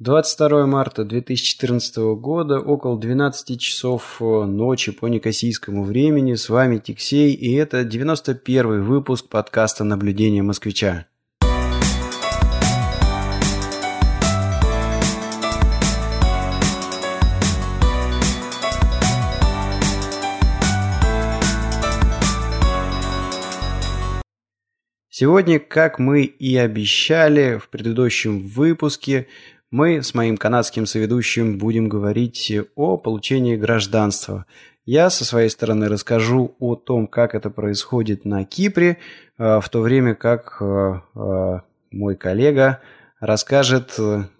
22 марта 2014 года, около 12 часов э, ночи по некосийскому времени. С вами Тиксей, и это 91 выпуск подкаста «Наблюдение москвича». Сегодня, как мы и обещали в предыдущем выпуске, мы с моим канадским соведущим будем говорить о получении гражданства. Я со своей стороны расскажу о том, как это происходит на Кипре, э, в то время как э, э, мой коллега расскажет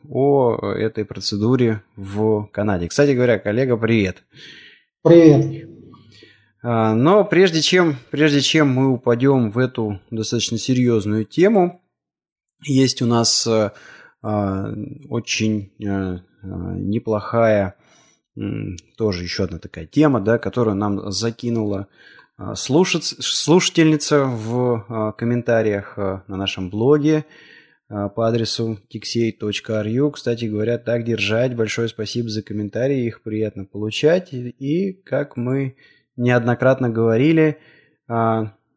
о этой процедуре в Канаде. Кстати говоря, коллега, привет. Привет. Но прежде чем, прежде чем мы упадем в эту достаточно серьезную тему, есть у нас очень э, э, неплохая тоже еще одна такая тема, да, которую нам закинула а, слушательница в а, комментариях на нашем блоге по адресу tixey.ru. Кстати говоря, так держать. Большое спасибо за комментарии, их приятно получать. И, как мы неоднократно говорили,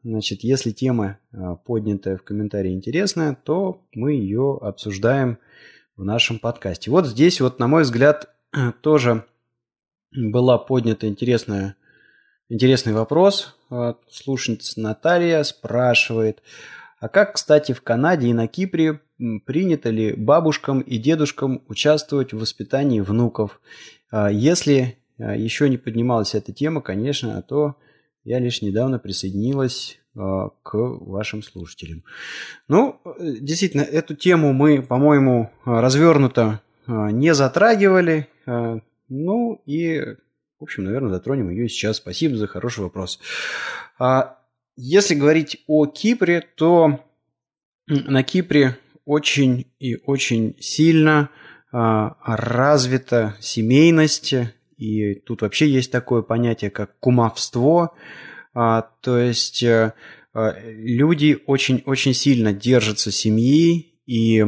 Значит, если тема, а, поднятая в комментарии, интересная, то мы ее обсуждаем в нашем подкасте. Вот здесь, вот, на мой взгляд, тоже была поднята интересная, интересный вопрос. Слушательница Наталья спрашивает, а как, кстати, в Канаде и на Кипре принято ли бабушкам и дедушкам участвовать в воспитании внуков? А если а, еще не поднималась эта тема, конечно, то я лишь недавно присоединилась э, к вашим слушателям. Ну, действительно, эту тему мы, по-моему, развернуто э, не затрагивали. Э, ну и, в общем, наверное, затронем ее сейчас. Спасибо за хороший вопрос. А если говорить о Кипре, то на Кипре очень и очень сильно развита семейность и тут вообще есть такое понятие, как кумовство. А, то есть а, люди очень-очень сильно держатся семьи, и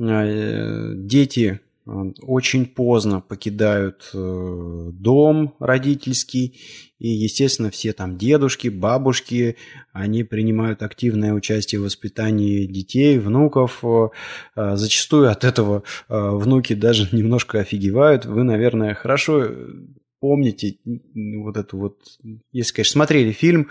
а, дети очень поздно покидают э, дом родительский, и, естественно, все там дедушки, бабушки, они принимают активное участие в воспитании детей, внуков. Э, зачастую от этого э, внуки даже немножко офигевают. Вы, наверное, хорошо помните вот эту вот, если, конечно, смотрели фильм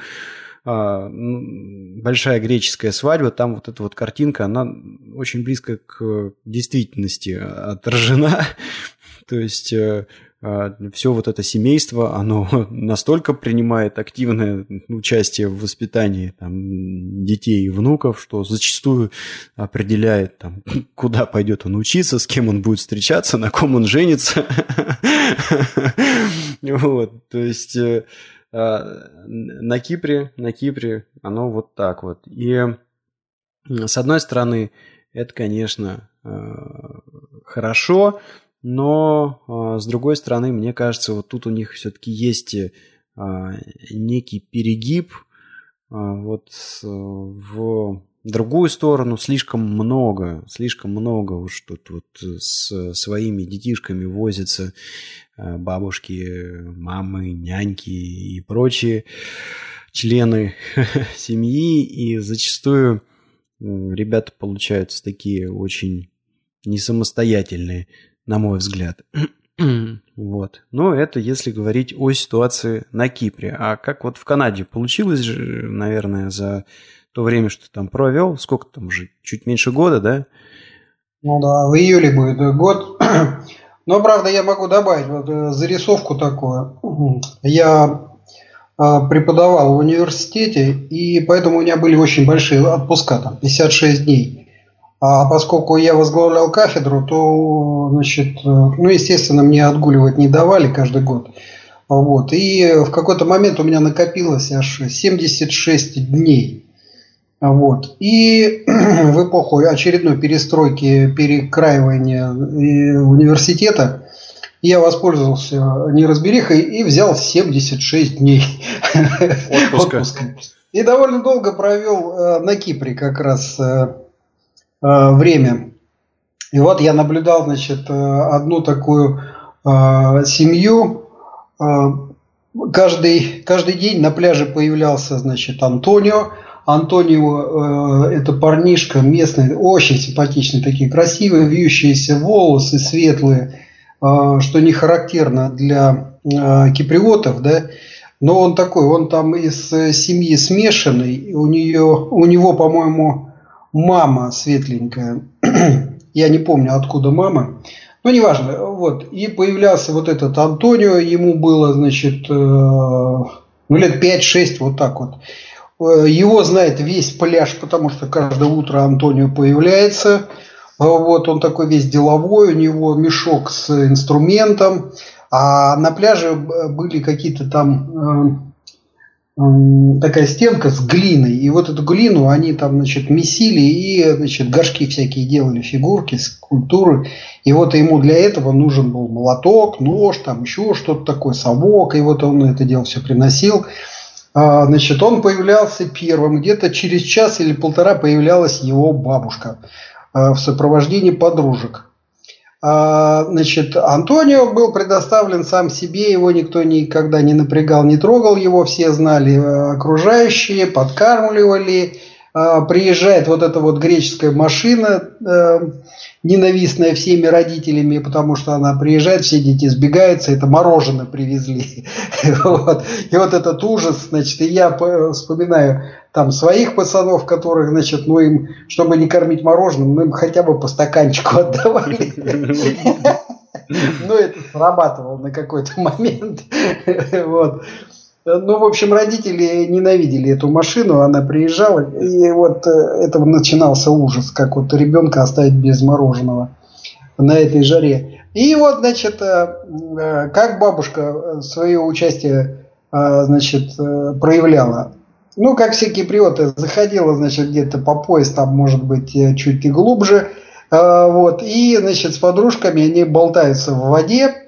большая греческая свадьба, там вот эта вот картинка, она очень близко к действительности отражена. То есть э, а, все вот это семейство, оно настолько принимает активное участие в воспитании там, детей и внуков, что зачастую определяет, там, куда пойдет он учиться, с кем он будет встречаться, на ком он женится. Вот, то есть э, а, на Кипре, на Кипре оно вот так вот. И с одной стороны, это, конечно, а, хорошо, но а, с другой стороны, мне кажется, вот тут у них все-таки есть некий перегиб вот в другую сторону слишком много, слишком много уж тут вот с своими детишками возятся Э, бабушки, мамы, няньки и прочие члены семьи. И зачастую ребята получаются такие очень не самостоятельные, на мой взгляд. вот. Но это если говорить о ситуации на Кипре. А как вот в Канаде получилось же, наверное, за то время, что ты там провел, сколько там уже, чуть меньше года, да? Ну да, в июле будет год. Но, правда, я могу добавить вот э, зарисовку такую. Я а, преподавал в университете, и поэтому у меня были очень большие отпуска, там, 56 дней. А поскольку я возглавлял кафедру, то, значит, э, ну, естественно, мне отгуливать не давали каждый год. Вот. И в какой-то момент у меня накопилось аж 76 дней. Вот. И в эпоху очередной перестройки, перекраивания э, университета я воспользовался неразберихой и взял 76 дней отпуска. отпуска. И довольно долго провел э, на Кипре как раз э, время. И вот я наблюдал, значит, одну такую семью. Каждый, каждый день на пляже появлялся, значит, Антонио. Антонио э, это парнишка местный, очень симпатичный, такие красивые вьющиеся волосы, светлые, э, что не характерно для э, киприотов, да. Но он такой, он там из семьи смешанный, у нее, у него, по-моему, мама светленькая. Я не помню, откуда мама. Ну, неважно. Вот. И появлялся вот этот Антонио, ему было, значит, ну, лет 5-6, вот так вот. Э, его знает весь пляж, потому что каждое утро Антонио появляется. Э, вот он такой весь деловой, у него мешок с инструментом. А на пляже были какие-то там такая стенка с глиной. И вот эту глину они там, значит, месили и, значит, горшки всякие делали, фигурки, скульптуры. И вот ему для этого нужен был молоток, нож, там еще что-то такое, совок. И вот он это дело все приносил. А, значит, он появлялся первым. Где-то через час или полтора появлялась его бабушка а, в сопровождении подружек. А, значит, Антонио был предоставлен сам себе, его никто никогда не напрягал, не трогал его, все знали окружающие, подкармливали. Приезжает вот эта вот греческая машина, ненавистная всеми родителями, потому что она приезжает, все дети сбегаются, это мороженое привезли. вот. И вот этот ужас, значит, и я вспоминаю там своих пацанов, которых, значит, ну им, чтобы не кормить мороженым, мы им хотя бы по стаканчику отдавали. Ну, это срабатывало на какой-то момент. Вот. Ну, в общем, родители ненавидели эту машину, она приезжала, и вот э, этого начинался ужас, как вот ребенка оставить без мороженого на этой жаре. И вот, значит, э, э, как бабушка свое участие, значит, проявляла. Ну, как все киприоты, заходила, значит, где-то по пояс, там, может быть, чуть и глубже, вот, и, значит, с подружками они болтаются в воде,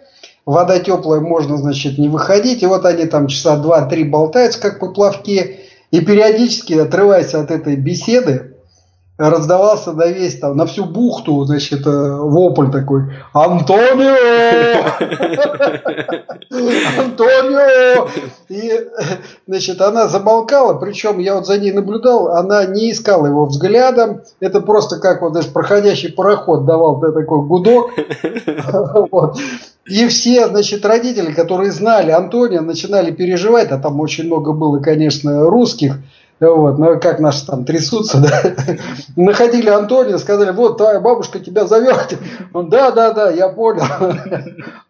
вода теплая, можно, значит, не выходить. И вот они там часа два-три болтаются, как по плавке. И периодически, отрываясь от этой беседы, раздавался на весь там, на всю бухту, значит, э, вопль такой «Антонио! Антонио!» И, значит, она замолкала, причем я вот за ней наблюдал, она не искала его взглядом, это просто как вот даже проходящий пароход давал такой гудок. Вот. И все, значит, родители, которые знали Антония, начинали переживать, а там очень много было, конечно, русских, вот, ну как наши там трясутся, да. Находили Антония, сказали, вот твоя бабушка тебя зовет. Он, да, да, да, я понял.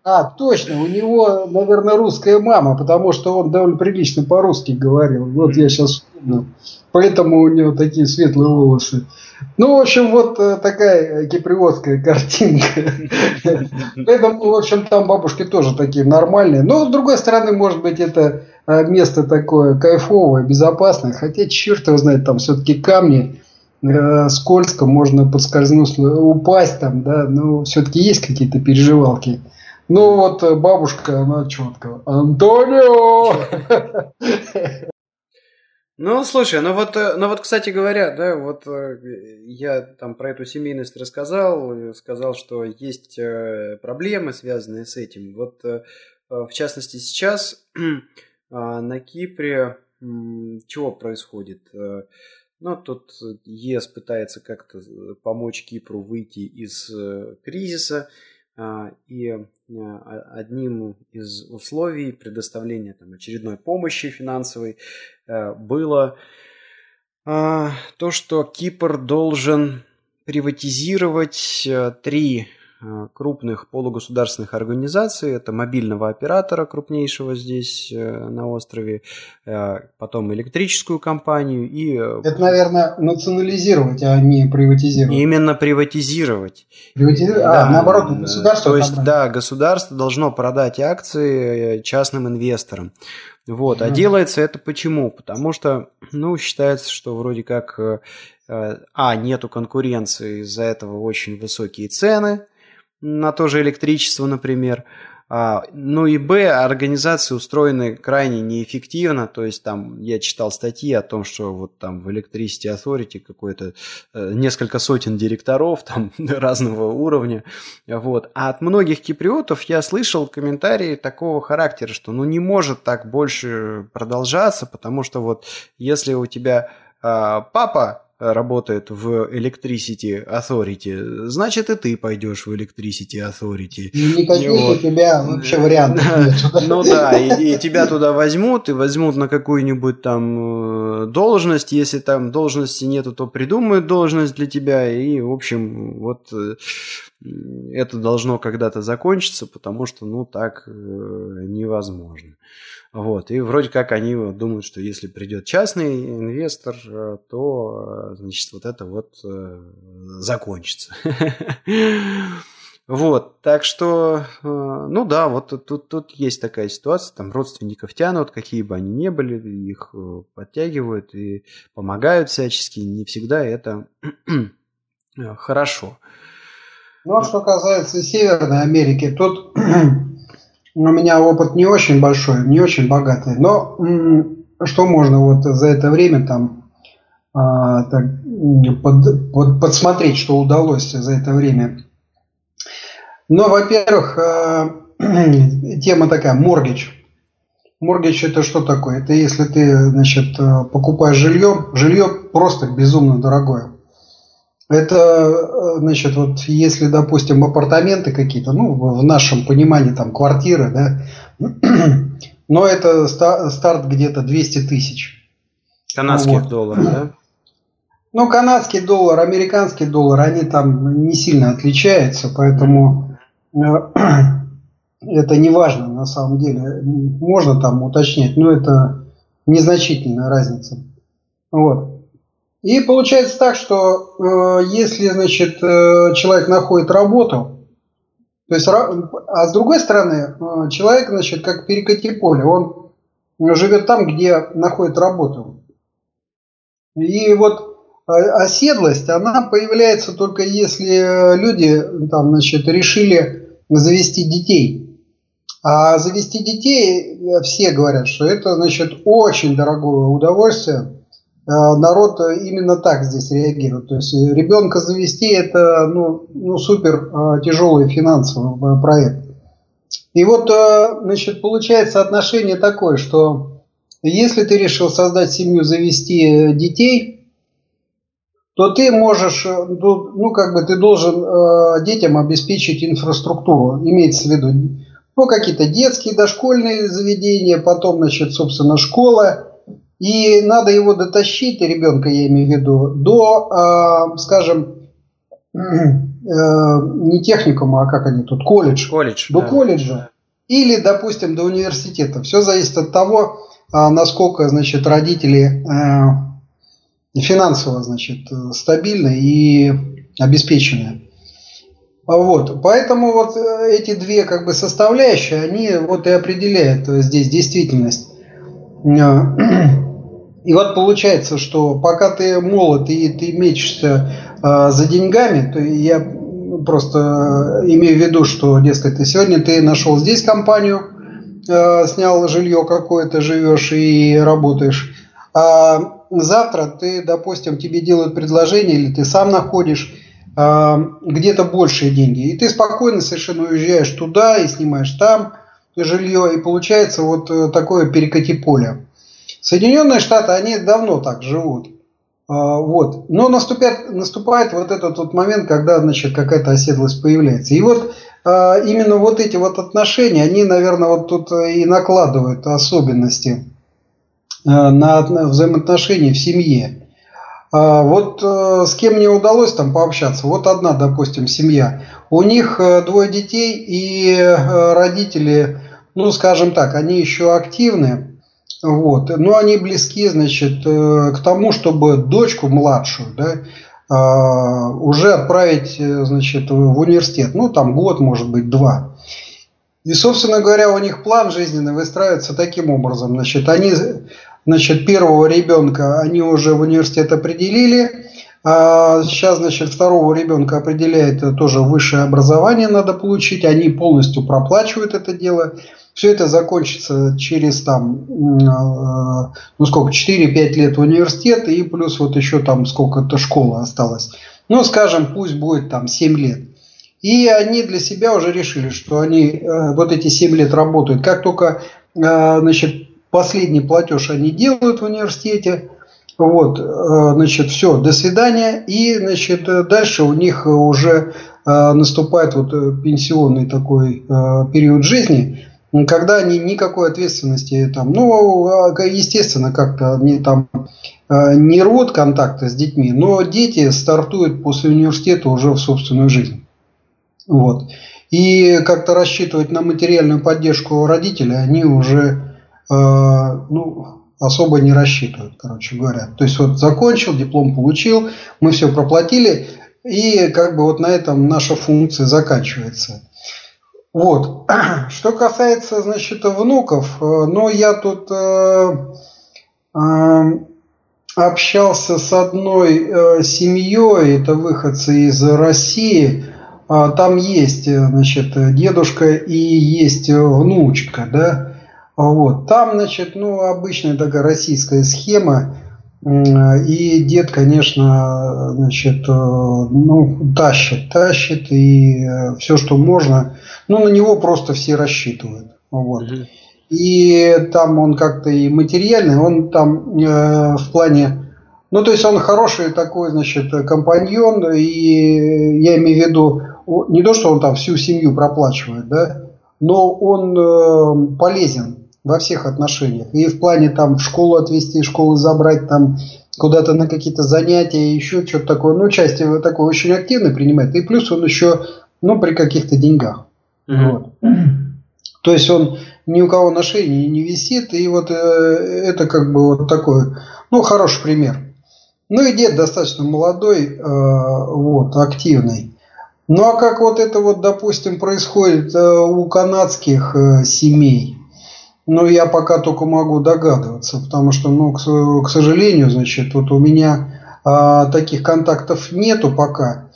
А, точно, у него, наверное, русская мама, потому что он довольно прилично по-русски говорил. Вот я сейчас вспомнил. Поэтому у него такие светлые волосы. Ну, в общем, вот э, такая киприотская картинка. Поэтому, в общем, там бабушки тоже такие нормальные. Но, с другой стороны, может быть, это место такое кайфовое, безопасное. Хотя, черт его знает, там все-таки камни, э, скользко, можно подскользнуться, упасть там, да. Но все-таки есть какие-то переживалки. Ну, вот бабушка, она четко. Антонио! Ну, слушай, ну вот, э, ну вот, кстати говоря, да, вот э, я там про эту семейность рассказал, сказал, что есть э, проблемы, связанные с этим. Вот, в частности, сейчас на Кипре чего происходит? Ну, тут ЕС пытается как-то помочь Кипру выйти из кризиса, а, и а, одним из условий предоставления там, очередной помощи финансовой э, было а, то, что Кипр должен приватизировать э, три Э, крупных полугосударственных организаций. Это мобильного оператора крупнейшего здесь э, на острове, э, потом электрическую компанию и... Это, наверное, национализировать, а не приватизировать. Именно приватизировать. Приватизировать? А, да, наоборот, государство... То есть, да, государство должно продать акции частным инвесторам. Вот. А делается это почему? Потому что, ну, считается, что вроде как, а, нету конкуренции, из-за этого очень высокие цены, на то же электричество, например. А, ну и Б, организации устроены крайне неэффективно, то есть там я читал статьи о том, что вот там в Electricity Authority какое-то э, несколько сотен директоров там разного уровня, вот. А от многих киприотов я слышал комментарии такого характера, что ну не может так больше продолжаться, потому что вот если у тебя а, папа работает в Electricity Authority, значит и ты пойдешь в Electricity Authority. И никаких вот. у тебя вообще вариантов нет. Ну да, и, и тебя туда возьмут, и возьмут на какую-нибудь там э, должность, если там должности нету, то придумают должность для тебя, и в общем вот э, это должно когда-то закончиться, потому что ну так э, невозможно. Вот. И вроде как они думают, что если придет частный инвестор, э, то, э, значит, вот это вот э, закончится. Вот, так что, ну да, вот тут, тут, есть такая ситуация, там родственников тянут, какие бы они ни были, их подтягивают и помогают всячески, не всегда это хорошо. Ну, а что касается Северной Америки, тут у меня опыт не очень большой, не очень богатый, но что можно вот за это время там а, так, под, под, подсмотреть, что удалось за это время. Но, во-первых, а, тема такая, моргич. Моргич это что такое? Это если ты, значит, покупаешь жилье, жилье просто безумно дорогое. Это, э, значит, вот если, допустим, апартаменты какие-то, ну, в нашем понимании, там, квартиры, да, но это старт где-то 200 тысяч. Канадских вот. долларов, да? Ну, канадский доллар, американский доллар, они там не сильно отличаются, поэтому э, это не важно на самом деле. Можно там уточнять, но это незначительная разница. Вот. И получается так, что э, если, значит, э, человек находит работу, то есть, а с другой стороны, э, человек, значит, как перекати поле, он живет там, где находит работу. И вот э, оседлость, она появляется только если люди там, значит, решили завести детей. А завести детей, э, все говорят, что это, значит, очень дорогое удовольствие. Э, народ именно так здесь реагирует. То есть ребенка завести это ну, ну, супер э, тяжелый финансовый проект. И вот, э, значит, получается отношение такое, что если ты решил создать семью, завести детей, то ты можешь, ну, как бы ты должен детям обеспечить инфраструктуру, имеется в виду, ну, какие-то детские, дошкольные заведения, потом, значит, собственно, школа, и надо его дотащить, ребенка я имею в виду, до, э, скажем, э, не техникума, а как они тут, колледж. Колледж. До да. колледжа. Или, допустим, до университета. Все зависит от того, э, насколько, значит, родители финансово, значит, стабильны и обеспечены. Вот, поэтому вот эти две как бы составляющие, они вот и определяют здесь действительность. И вот получается, что пока ты молод и ты мечешься э, за деньгами, то я просто имею в виду, что, дескать, ты сегодня ты нашел здесь компанию, э, снял жилье какое-то, живешь и работаешь, а завтра ты, допустим, тебе делают предложение или ты сам находишь э, где-то большие деньги, и ты спокойно совершенно уезжаешь туда и снимаешь там жилье, и получается вот э, такое перекати поле. Соединенные Штаты, они давно так живут. А, вот. Но наступает, наступает вот этот вот момент, когда значит, какая-то оседлость появляется. И вот а, именно вот эти вот отношения, они, наверное, вот тут и накладывают особенности а, на взаимоотношения в семье. Вот с кем мне удалось там пообщаться, вот одна, допустим, семья. У них двое детей и родители, ну, скажем так, они еще активны, вот. Но они близки, значит, э, к тому, чтобы дочку младшую, да, а, уже отправить, э, значит, в университет. Ну, там год, может быть, два. И, собственно говоря, у них план жизненный выстраивается таким образом. Значит, они, значит, первого ребенка они уже в университет определили, А сейчас, значит, второго ребенка определяет тоже высшее образование надо получить. Они полностью проплачивают это дело. Все это закончится через там, ну сколько, 4-5 лет в университет и плюс вот еще там сколько-то школа осталось. Ну, скажем, пусть будет там 7 лет. И они для себя уже решили, что они э, вот эти 7 лет работают. Как только э, значит, последний платеж они делают в университете, вот, э, значит, все, до свидания. И, значит, дальше у них уже наступает вот пенсионный такой период жизни, когда они никакой ответственности там, ну, а, естественно, как-то они там не род контакта с детьми, но дети стартуют после университета уже в собственную жизнь. Вот. И как-то рассчитывать на материальную поддержку родителей они уже э, ну, особо не рассчитывают, короче говоря. То есть вот закончил, диплом получил, мы все проплатили, и как бы вот на этом наша функция заканчивается. Вот. Что касается, значит, внуков, э, ну, я тут э, э, общался с одной семьей, это выходцы из России, а, там есть, значит, дедушка и есть внучка, да, вот, там, значит, ну, обычная такая российская схема, и дед, конечно, значит, ну, тащит, тащит, и все, что можно, ну, на него просто все рассчитывают, вот. И там он как-то и материальный, он там э, в плане ну, то есть он хороший такой, значит, компаньон, и я имею в виду, не то, что он там всю семью проплачивает, да, но он э, полезен во всех отношениях. И в плане там в школу отвезти, школу забрать, там куда-то на какие-то занятия, еще что-то такое. Ну, участие такое очень активно принимает. И плюс он еще, ну, при каких-то деньгах. Вот. То есть он ни у кого на шее не, не висит. И вот э, это как бы вот такой, ну, хороший пример. Ну и дед достаточно молодой, э, вот, активный. Ну а как вот это вот, допустим, происходит э, у канадских э, семей? Ну, я пока только могу догадываться, потому что, ну, к, к сожалению, значит, вот у меня а, таких контактов нету пока. А,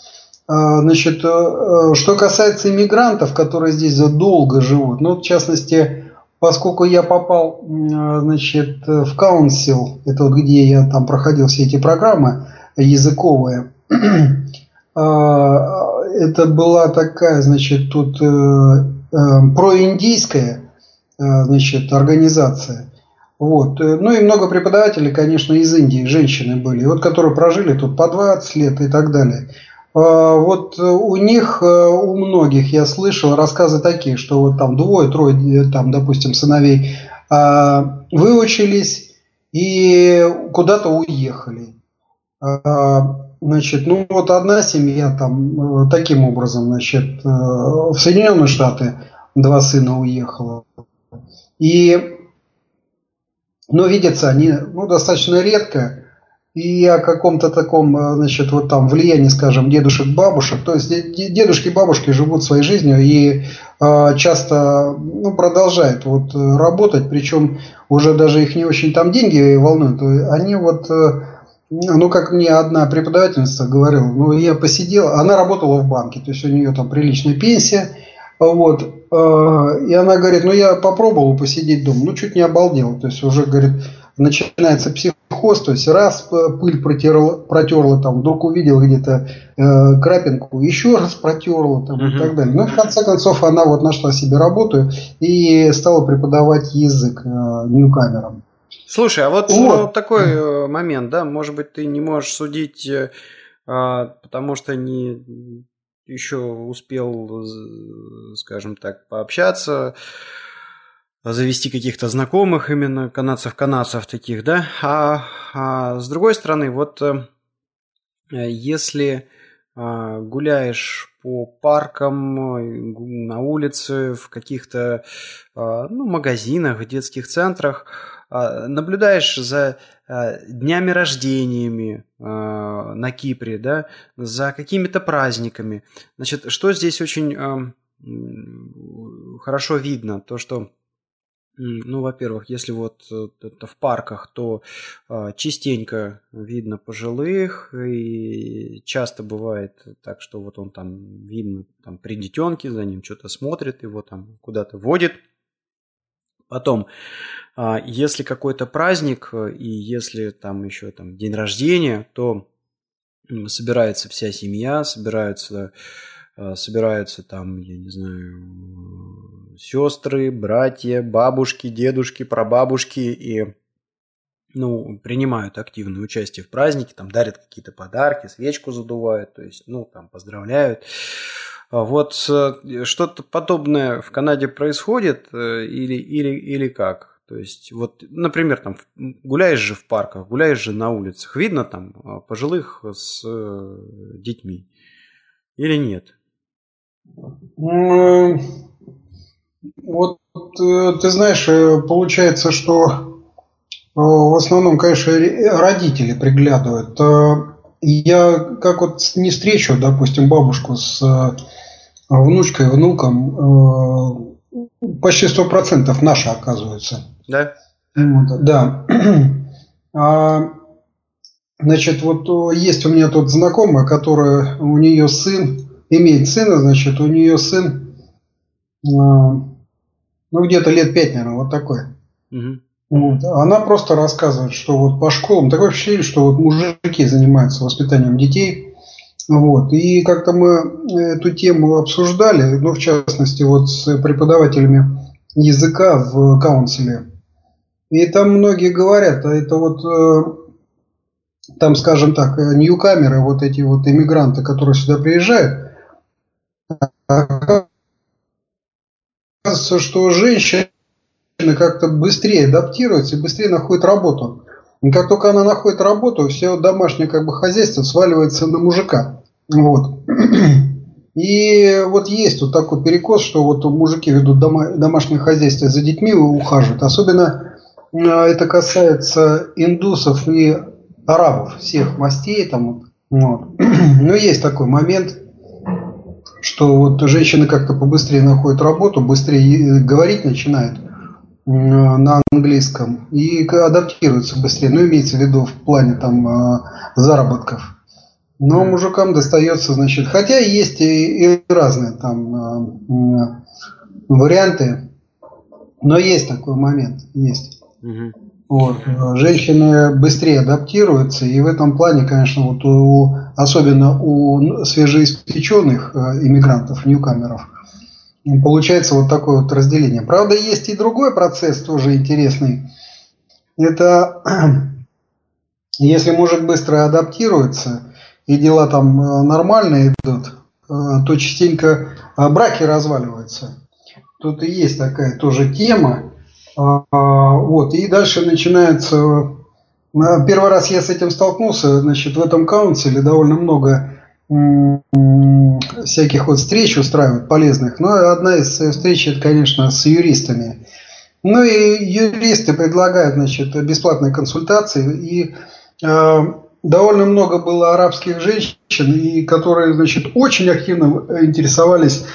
значит, а, что касается иммигрантов, которые здесь задолго живут, ну, в частности, поскольку я попал значит, в Council, это вот где я там проходил все эти программы языковые, а, это была такая, значит, тут э, э, проиндийская, э, значит, организация. Вот. Ну и много преподавателей, конечно, из Индии, женщины были, вот которые прожили тут по 20 лет и так далее. А, вот у них, э, у многих я слышал рассказы такие, что вот там двое-трое, э, там, допустим, сыновей выучились и куда-то уехали. Значит, ну вот одна семья там э, таким образом, значит, в Соединенные Штаты два сына уехало. И, ну, видятся они, ну, достаточно редко и о каком-то таком, э, значит, вот там влиянии, скажем, дедушек, бабушек. То есть дедушки и бабушки живут своей жизнью и э, часто ну, продолжают вот э, работать, причем уже даже их не очень там деньги волнуют. Они вот, ну как мне одна преподавательница говорила, ну я посидела, она работала в банке, то есть у нее там приличная пенсия, вот, и она говорит, ну я попробовала посидеть дома, ну чуть не обалдел, то есть уже, говорит, начинается психоз, то есть раз пыль протерла, протерла, там, вдруг увидел где-то э, крапинку, еще раз протерла там, угу. и так далее. Ну, в конце концов, она вот нашла себе работу и стала преподавать язык э, ньюкамерам. Слушай, а вот, вот. Ну, такой э, момент, да, может быть, ты не можешь судить, э, а, потому что не еще успел, скажем так, пообщаться завести каких-то знакомых именно канадцев-канадцев таких, да. А, а с другой стороны, вот э, если а, гуляешь по паркам, на улице, в каких-то ну, магазинах, детских центрах, наблюдаешь за днями рождениями на Кипре, да, за какими-то праздниками. Значит, что здесь очень хорошо видно, то, что Ну, во-первых, если вот э, это в парках, то э, частенько видно пожилых, и часто бывает так, что вот он там видно там при детенке, за ним что-то смотрит, его там куда-то водит. Потом, э, если какой-то праздник, и если там еще там день рождения, то собирается вся семья, собираются Э, собираются там, я не знаю, сестры, братья, бабушки, дедушки, прабабушки и ну, принимают активное участие в празднике, там дарят какие-то подарки, свечку задувают, то есть, ну, там поздравляют. А вот э, что-то подобное в Канаде происходит э, или, или, или как? То есть, вот, например, там гуляешь же в парках, гуляешь же на улицах, видно там пожилых с детьми или нет? Вот э, ты знаешь, э, получается, что э, в основном, конечно, родители приглядывают. Я как вот не встречу, допустим, бабушку с внучкой, внуком, почти сто процентов наши оказываются. Да? Вот, да. А, значит, вот есть у меня тут знакомая, которая, у нее сын, имеет сына, значит, у нее сын, ну, где-то лет пять, наверное, вот такой. Угу. Вот. Она просто рассказывает, что вот по школам такое впечатление, что вот мужики занимаются воспитанием детей. Вот. И как-то мы эту тему обсуждали, ну, в частности, вот с преподавателями языка в каунселе. И там многие говорят, а это вот э, там, скажем так, ньюкамеры, вот эти вот иммигранты, которые сюда приезжают, Кажется, что женщина как-то быстрее адаптируется и быстрее находит работу. И как только она находит работу, все домашнее как бы хозяйство сваливается на мужика. Вот. И вот есть вот такой перекос, что вот мужики ведут дома, домашнее хозяйство за детьми ухаживают. Особенно а, это касается индусов и арабов, всех мастей там. Вот. Но есть такой момент – что вот женщины как-то побыстрее находят работу, быстрее говорить начинают на английском и адаптируются быстрее. Ну, имеется в виду в плане там а, заработков. Но мужикам достается, значит, хотя есть и, и разные там а, варианты, но есть такой момент, есть. Угу. Вот. Женщины быстрее адаптируются, и в этом плане, конечно, вот у, особенно у свежеиспеченных э, иммигрантов, ньюкамеров, получается вот такое вот разделение. Правда, есть и другой процесс тоже интересный. Это если мужик быстро адаптируется, и дела там э, нормально идут, э, то частенько браки разваливаются. Тут и есть такая тоже тема. А, вот, и дальше начинается... Э, первый раз я с этим столкнулся, значит, в этом каунселе довольно много всяких вот встреч устраивают полезных. Но одна из встреч, это, конечно, с юристами. Ну и юристы предлагают, значит, бесплатные консультации. И э, довольно много было арабских женщин, и которые, значит, очень активно интересовались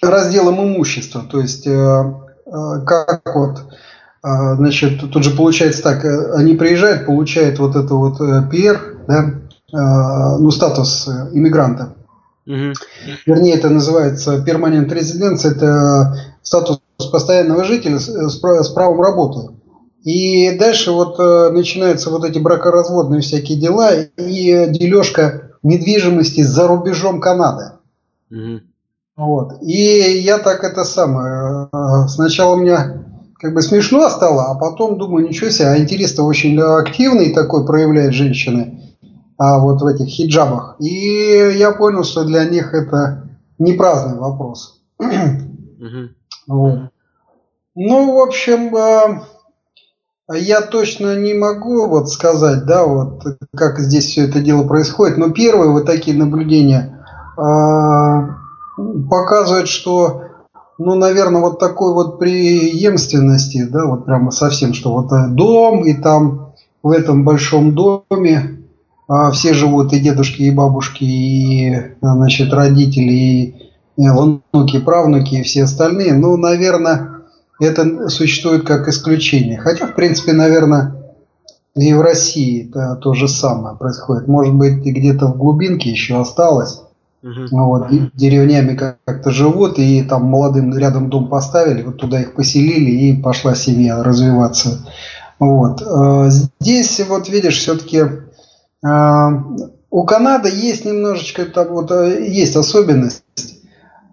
разделом имущества. То есть э, Э, как вот, значит, тут же получается так, э, они приезжают, получают вот это вот PR, да, ну, статус иммигранта. Угу. Вернее, это называется перманент резиденция, это статус постоянного жителя с правом работы. И дальше вот начинаются вот эти бракоразводные всякие дела и дележка недвижимости за рубежом Канады. Угу. Вот. И я так это самое, э, сначала у меня как бы смешно стало, а потом думаю, ничего себе, а интерес-то очень активный такой проявляют женщины а вот в этих хиджабах. И я понял, что для них это не праздный вопрос. Вот. Ну, в общем, э, я точно не могу вот сказать, да, вот как здесь все это дело происходит, но первые вот такие наблюдения э, показывает, что, ну, наверное, вот такой вот преемственности, да, вот прямо совсем, что вот э, дом, и там в этом большом доме а все живут, и дедушки, и бабушки, и, значит, родители, и внуки, правнуки, и все остальные. Ну, наверное, это существует как исключение. Хотя, в принципе, наверное, и в России то, то же самое происходит. Может быть, где-то в глубинке еще осталось. Угу. Вот, деревнями как-то живут, и там молодым рядом дом поставили, вот туда их поселили, и пошла семья развиваться. Вот. Э, здесь, вот видишь, все-таки э, у Канады есть немножечко, там вот э, есть особенность,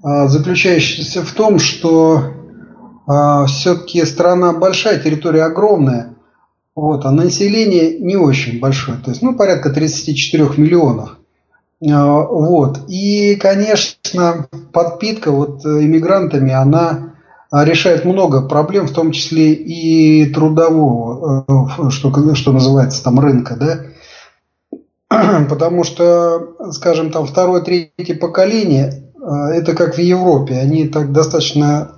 заключающаяся в том, что все-таки страна большая, территория огромная, вот, а население не очень большое, то есть ну, порядка 34 миллионов. Вот. И, конечно, подпитка вот иммигрантами, она а, решает много проблем, в том числе и трудового, э, что, что называется там рынка, да, потому что, скажем, там второе, третье поколение, э, это как в Европе, они так достаточно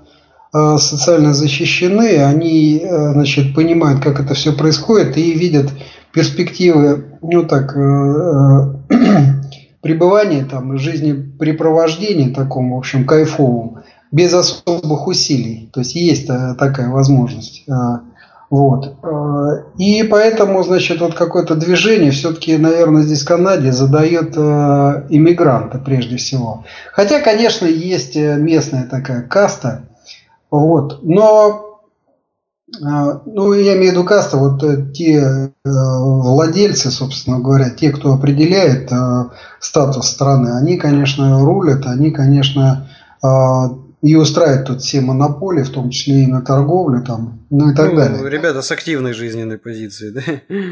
э, социально защищены, они, значит, понимают, как это все происходит и видят перспективы, ну так, пребывания там, жизнепрепровождения таком, в общем, кайфовом без особых усилий. То есть есть э, такая возможность. Э, вот. Э, и поэтому, значит, вот какое-то движение все-таки, наверное, здесь в Канаде задает иммигранты прежде всего. Хотя, конечно, есть местная такая каста. Вот. Но ну, я имею в виду каста, вот те владельцы, собственно говоря, те, кто определяет статус страны, они, конечно, рулят, они, конечно, и устраивает тут все монополии, в том числе и на торговлю, там, ну и так ну, далее. Ребята с активной жизненной позицией, да?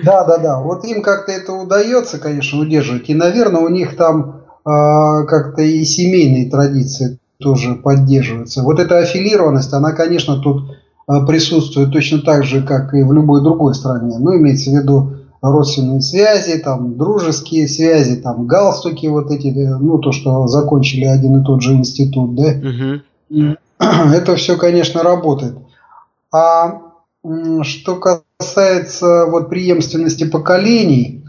Да, да, да. Вот им как-то это удается, конечно, удерживать. И, наверное, у них там э, как-то и семейные традиции тоже поддерживаются. Вот эта аффилированность, она, конечно, тут э, присутствует точно так же, как и в любой другой стране. Ну, имеется в виду родственные связи, там, дружеские связи, там, галстуки вот эти, ну, то, что закончили один и тот же институт, да. Угу. Это все, конечно, работает. А что касается вот преемственности поколений,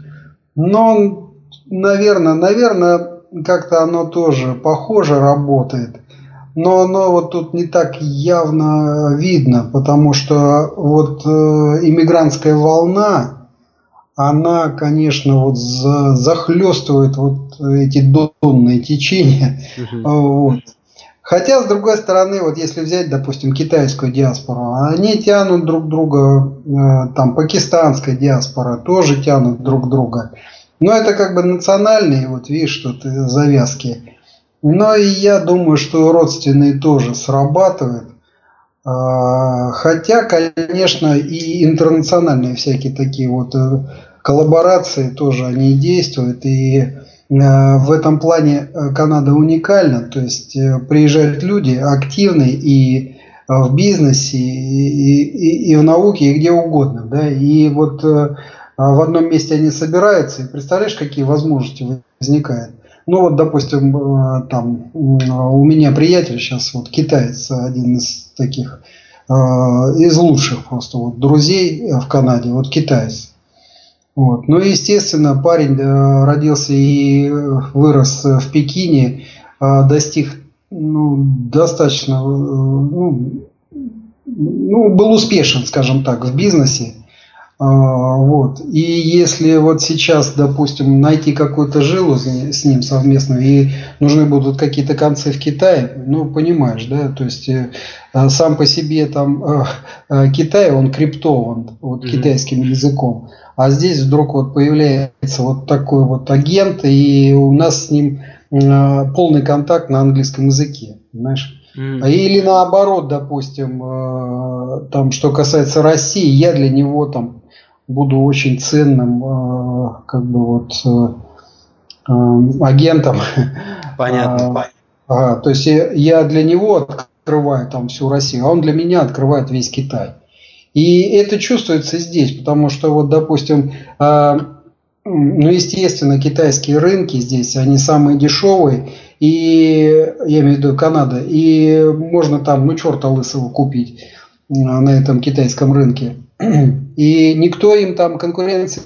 ну, наверное, наверное, как-то оно тоже похоже работает. Но оно вот тут не так явно видно, потому что вот э, иммигрантская волна, она, конечно, вот за, захлестывает вот эти донные течения. Угу. Вот. Хотя, с другой стороны, вот если взять, допустим, китайскую диаспору, они тянут друг друга, э, там, пакистанская диаспора тоже тянут друг друга. Но это как бы национальные, вот видишь, тут завязки. Но и я думаю, что родственные тоже срабатывают. А, хотя, конечно, и интернациональные всякие такие вот э, коллаборации тоже они действуют. И Э, в этом плане э, Канада уникальна, то есть приезжают люди активные и в бизнесе, и, и, и в науке, и где угодно. Да? И вот в одном месте они собираются, и представляешь, какие возможности возникают. Ну вот, допустим, там у меня приятель сейчас, вот китаец, один из таких, из лучших просто вот друзей в Канаде, вот китаец. Вот. Ну, естественно, парень э, родился и вырос в Пекине, э, достиг ну, достаточно, э, ну, ну, был успешен, скажем так, в бизнесе. Вот. И если вот сейчас, допустим, найти какую-то жилу с ним совместно, и нужны будут какие-то концы в Китае, ну, понимаешь, да, то есть сам по себе там Китай, он криптован вот, mm-hmm. китайским языком. А здесь вдруг вот появляется вот такой вот агент, и у нас с ним э, полный контакт на английском языке, понимаешь? Mm. Или наоборот, допустим, э, там, что касается России, я для него там буду очень ценным, э, как бы вот э, э, агентом. Понятно. А, то есть я для него открываю там всю Россию, а он для меня открывает весь Китай. И это чувствуется здесь, потому что вот, допустим, а, ну, естественно, китайские рынки здесь, они самые дешевые, и я имею в виду Канада, и можно там, ну, черта лысого купить на этом китайском рынке. И никто им там конкуренции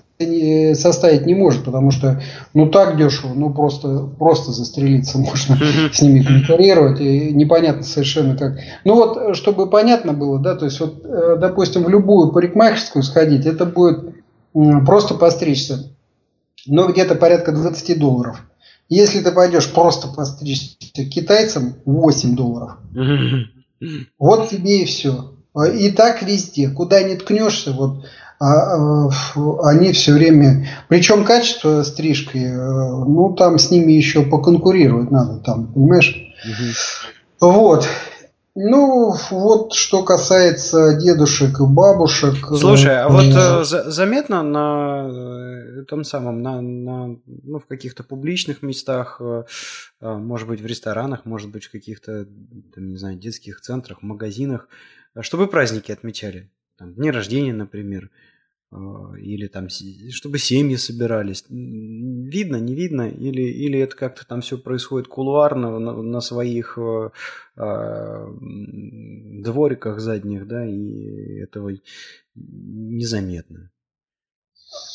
составить не может, потому что ну так дешево, ну просто, просто застрелиться можно с ними конкурировать, и непонятно совершенно как. Ну вот, чтобы понятно было, да, то есть вот, э, допустим, в любую парикмахерскую сходить, это будет просто постричься, но где-то порядка 20 долларов. Если ты пойдешь просто постричься китайцам, 8 долларов. Вот тебе и все. И так везде. Куда не ткнешься, вот а, а, они все время... Причем качество стрижки, э, ну, там с ними еще поконкурировать надо, там, понимаешь? Угу. Вот. Ну, вот что касается дедушек и бабушек. Слушай, а вот э, заметно на э, том самом, на, на, ну, в каких-то публичных местах, э, э, может быть, в ресторанах, может быть, в каких-то, там, не знаю, детских центрах, магазинах, чтобы праздники отмечали. Там, дни рождения, например. А, или там, чтобы семьи собирались. Видно, не видно, или, или это как-то там все происходит кулуарно на, на своих э, э, двориках задних, да, и этого незаметно.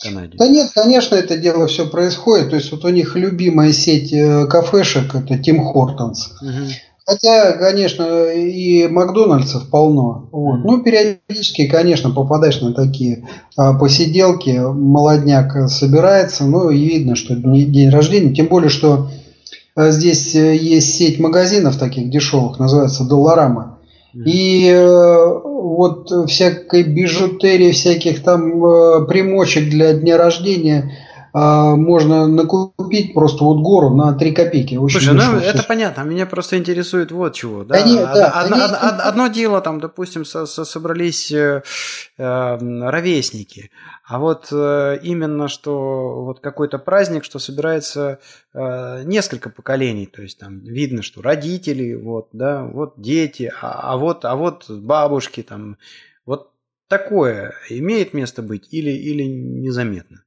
Канаде. Да нет, конечно, это дело все происходит. То есть вот у них любимая сеть э, кафешек это Тим Хортонс. Угу. Хотя, конечно, и Макдональдсов полно. Вот. Ну, периодически, конечно, попадаешь на такие а, посиделки, молодняк собирается, ну и видно, что день рождения. Тем более, что а, здесь э, есть сеть магазинов таких дешевых, называется Долларама. И э, вот всякой бижутерии, всяких там э, примочек для дня рождения – можно накупить просто вот гору на 3 копейки. Очень Слушай, ну это понятно, меня просто интересует вот чего. Да? Они, да, одно, они... одно, одно дело, там, допустим, со, со, собрались э, э, ровесники, а вот э, именно что вот какой-то праздник, что собирается э, несколько поколений, то есть там видно, что родители, вот, да, вот дети, а, а вот, а вот бабушки там, вот такое имеет место быть или, или незаметно?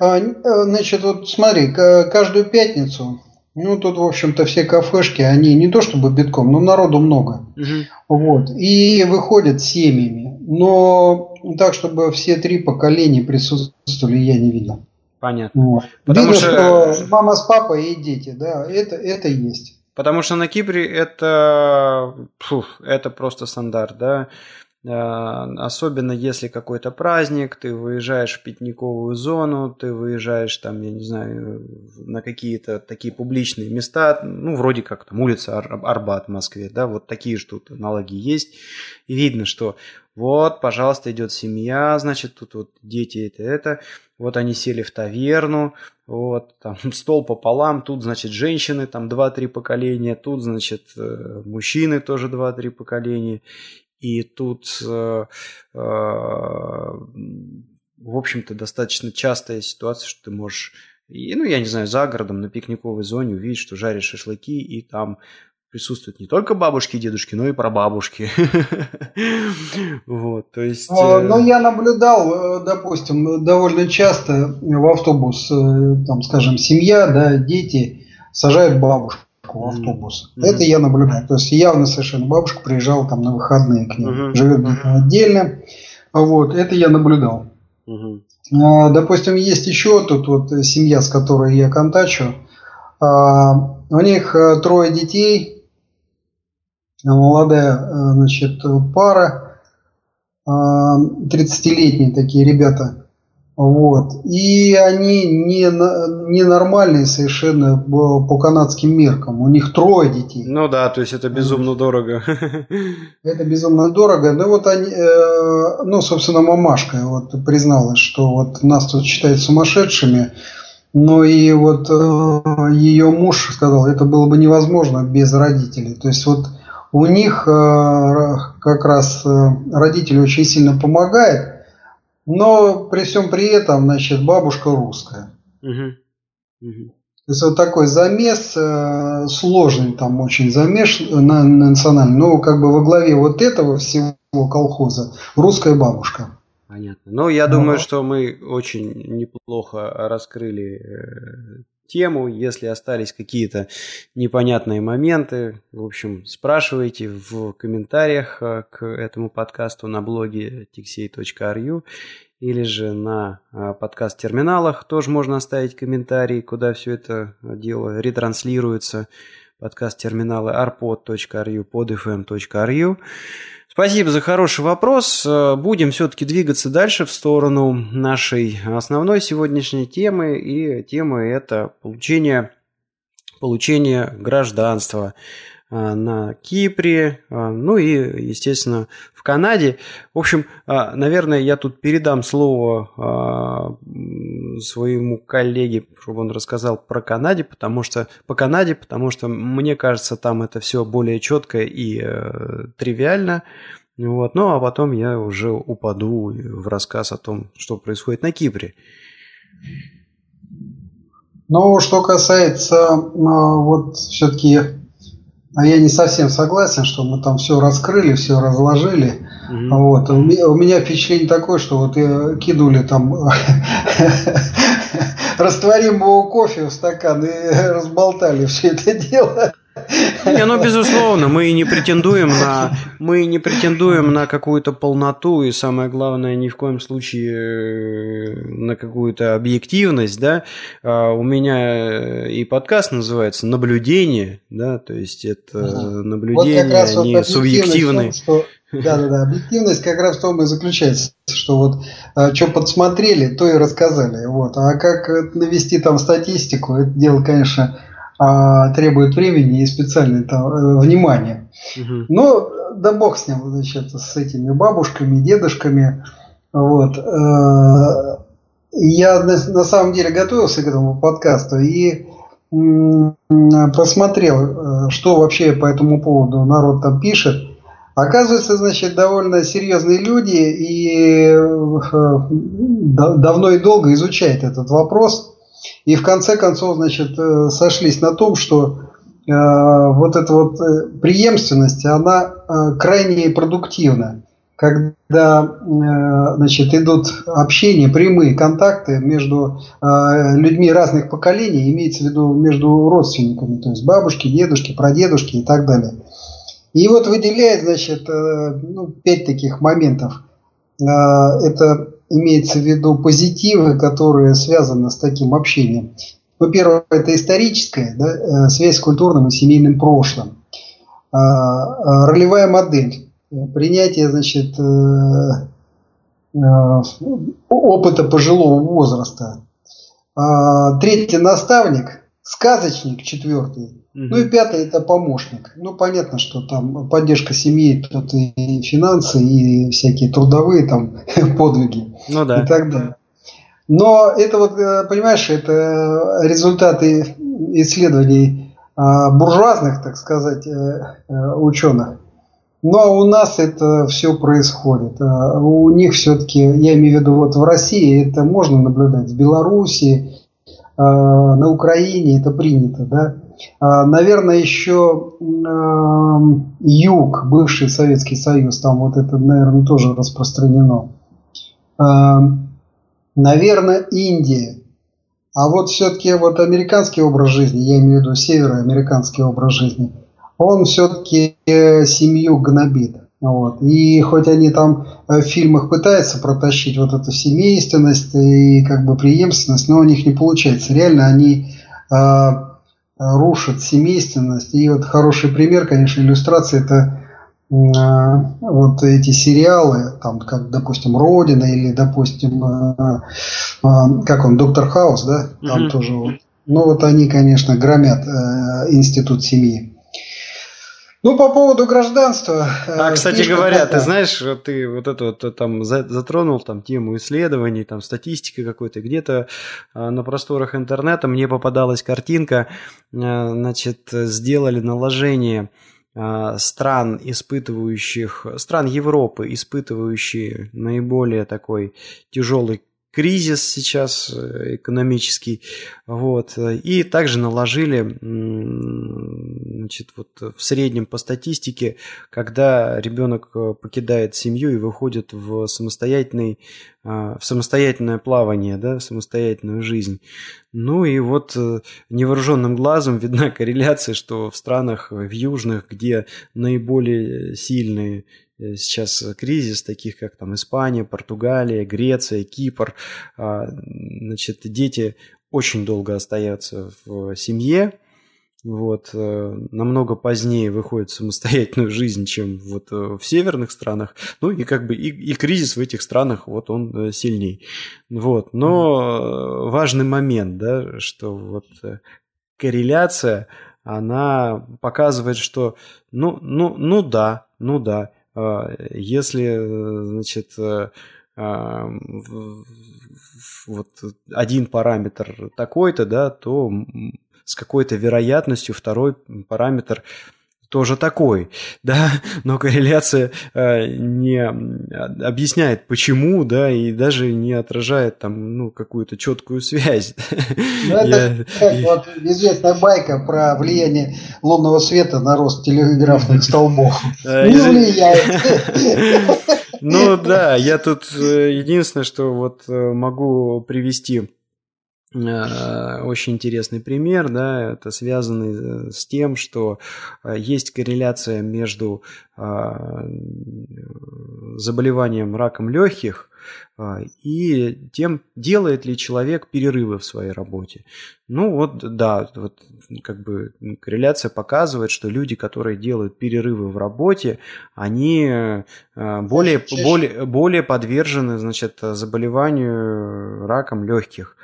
А, э, значит, вот смотри, каждую пятницу, ну тут, в общем-то, все кафешки, они не то чтобы битком, но народу много. Угу. Вот. И выходят семьями. Но так, чтобы все три поколения присутствовали, я не видел. Понятно. Вот. Потому Видно, что... что мама с папой и дети, да, это, это есть. Потому что на Кипре это, фу, это просто стандарт, да. А, особенно если какой-то праздник, ты выезжаешь в пятниковую зону, ты выезжаешь там, я не знаю, на какие-то такие публичные места, ну, вроде как там улица Арбат в Москве, да, вот такие же тут аналогии есть. И видно, что вот, пожалуйста, идет семья, значит, тут вот дети это, это, вот они сели в таверну, вот, там стол пополам, тут, значит, женщины, там два-три поколения, тут, значит, э, мужчины тоже два-три поколения. И тут, э, э, в общем-то, достаточно частая ситуация, что ты можешь, и, ну, я не знаю, за городом на пикниковой зоне увидеть, что жарят шашлыки, и там присутствуют не только бабушки и дедушки, но и прабабушки. Вот, то есть... Но ну, э, я наблюдал, допустим, довольно часто в автобус, там, скажем, семья, да, дети сажают бабушку в автобус. Mm-hmm. Это я наблюдаю. То есть явно совершенно бабушка приезжала там на выходные к ним. Mm-hmm. Живет mm-hmm. отдельно. Вот, это я наблюдал. Mm-hmm. Допустим, есть еще тут вот семья, с которой я контачу. А, у них э, трое детей. Молодая, э, значит, пара. 30-летние а, такие ребята. Вот. И они не, ненормальные совершенно по канадским меркам. У них трое детей. Ну да, то есть это безумно дорого. Это безумно дорого. Ну вот они, э, ну, собственно, мамашка вот призналась, что вот нас тут считают сумасшедшими. Но и вот э, ее муж сказал, это было бы невозможно без родителей. То есть вот у них э, как раз родители очень сильно помогают но при всем при этом, значит, бабушка русская. Угу. Угу. То есть вот такой замес, э, сложный там очень замес на, на национальный, но как бы во главе вот этого всего колхоза русская бабушка. Понятно. Ну, я думаю, что мы очень неплохо раскрыли э, тему. Если остались какие-то непонятные моменты, в общем, спрашивайте в комментариях э, к этому подкасту на блоге tixey.ru или же на э, подкаст-терминалах тоже можно оставить комментарий, куда все это дело ретранслируется. Подкаст-терминалы arpod.ru, podfm.ru. Спасибо за хороший вопрос. Э, будем все-таки двигаться дальше в сторону нашей основной сегодняшней темы. И тема это получение, получение гражданства. А, на Кипре, а, ну и, естественно, в Канаде. В общем, наверное, я тут передам слово своему коллеге, чтобы он рассказал про Канаде, потому что по Канаде, потому что мне кажется, там это все более четко и э, тривиально. Вот. Ну а потом я уже упаду в рассказ о том, что происходит на Кипре. Ну, что касается вот все-таки а я не совсем согласен, что мы там все раскрыли, все разложили. Mm-hmm. Вот. У, меня, у меня впечатление такое, что вот кинули там растворимого кофе в стакан и разболтали все это дело. Не, ну безусловно, мы не претендуем на мы не претендуем на какую-то полноту и самое главное ни в коем случае э, на какую-то объективность, да. А у меня и подкаст называется наблюдение, да, то есть это наблюдение, вот они вот субъективные. Да, да, да. Объективность как раз в том и заключается, что вот а, что подсмотрели, то и рассказали. Вот. А как навести там статистику, это дело, конечно, а, требует времени и специального там, э, внимания. Угу. Но да бог с ним, значит, с этими бабушками, дедушками. Вот. Э, я на самом деле готовился к этому подкасту и просмотрел, э, что вообще по этому поводу народ там пишет. Оказывается, значит, довольно серьезные люди и давно и долго изучают этот вопрос. И в конце концов, значит, э, сошлись на том, что э, вот эта вот э, преемственность, она крайне продуктивна. Когда значит, идут общения, прямые контакты между людьми разных поколений, имеется в виду между родственниками, то есть бабушки, дедушки, прадедушки и так далее. И вот выделяет, значит, ну, пять таких моментов. Это имеется в виду позитивы, которые связаны с таким общением. Ну, первое, это историческая да, э, связь с культурным и семейным прошлым. Ролевая модель. Принятие, значит, э, э, опыта пожилого возраста. Третий наставник, сказочник четвертый. Ну и пятый это помощник. Ну понятно, что там поддержка семьи, тут и финансы, и всякие трудовые там подвиги ну, да. и так далее. Но это вот, э, понимаешь, это результаты исследований а, буржуазных, так сказать, э, э, ученых. Но у нас это все происходит. А, у них все-таки, я имею в виду, вот в России это можно наблюдать, в Беларуси, а, на Украине это принято, да. А, наверное, еще юг, бывший Советский Союз, там вот это, наверное, тоже распространено. Наверное, Индия. А вот все-таки вот американский образ жизни, я имею в виду североамериканский образ жизни, он все-таки э, семью гнобит. Вот. И хоть они там э, в фильмах пытаются протащить вот эту семейственность и как бы преемственность, но у них не получается. Реально они э, рушат семейственность. И вот хороший пример, конечно, иллюстрации это э, вот эти сериалы, там, как, допустим, Родина или, допустим, э, э, как он, Доктор Хаус, да, там mm-hmm. тоже вот. Ну вот они, конечно, громят э, институт семьи. Ну, по поводу гражданства. Э, а, кстати говоря, такая. ты знаешь, ты вот это вот э, там затронул там тему исследований, там статистика какой-то. Где-то э, на просторах интернета мне попадалась картинка, значит, сделали наложение стран, испытывающих, стран Европы, испытывающие наиболее такой тяжелый кризис сейчас э, экономический, вот, и также наложили, значит, вот в среднем по статистике, когда ребенок э, покидает семью и выходит в самостоятельный, а, в самостоятельное плавание, да, в самостоятельную жизнь. Ну и вот э, невооруженным глазом видна корреляция, что в странах в южных, где наиболее сильные Э, сейчас кризис, таких как там Испания, Португалия, Греция, Кипр, а, значит, дети очень долго остаются в семье, вот, э, намного позднее выходит в самостоятельную жизнь, чем вот э, в северных странах. Ну и как бы и, и кризис в этих странах, вот он сильней. Вот, но важный момент, да, что вот корреляция, она показывает, что ну, ну, ну да, ну да, если, значит, э, а, вот один параметр такой-то, да, то с какой-то вероятностью второй параметр тоже такой, да, но корреляция э, не объясняет почему, да, и даже не отражает там, ну, какую-то четкую связь. Ну, это как вот известная байка про влияние лунного света на рост телеграфных столбов. Э, не влияет. Ну да, я тут э, единственное, что вот э, могу привести очень интересный пример, да, это связано с тем, что э, есть корреляция между э, заболеванием раком легких и тем, делает ли человек перерывы в своей работе. Ну вот, да, вот как бы корреляция показывает, что люди, которые делают перерывы в работе, они более, более, более подвержены, значит, заболеванию раком легких.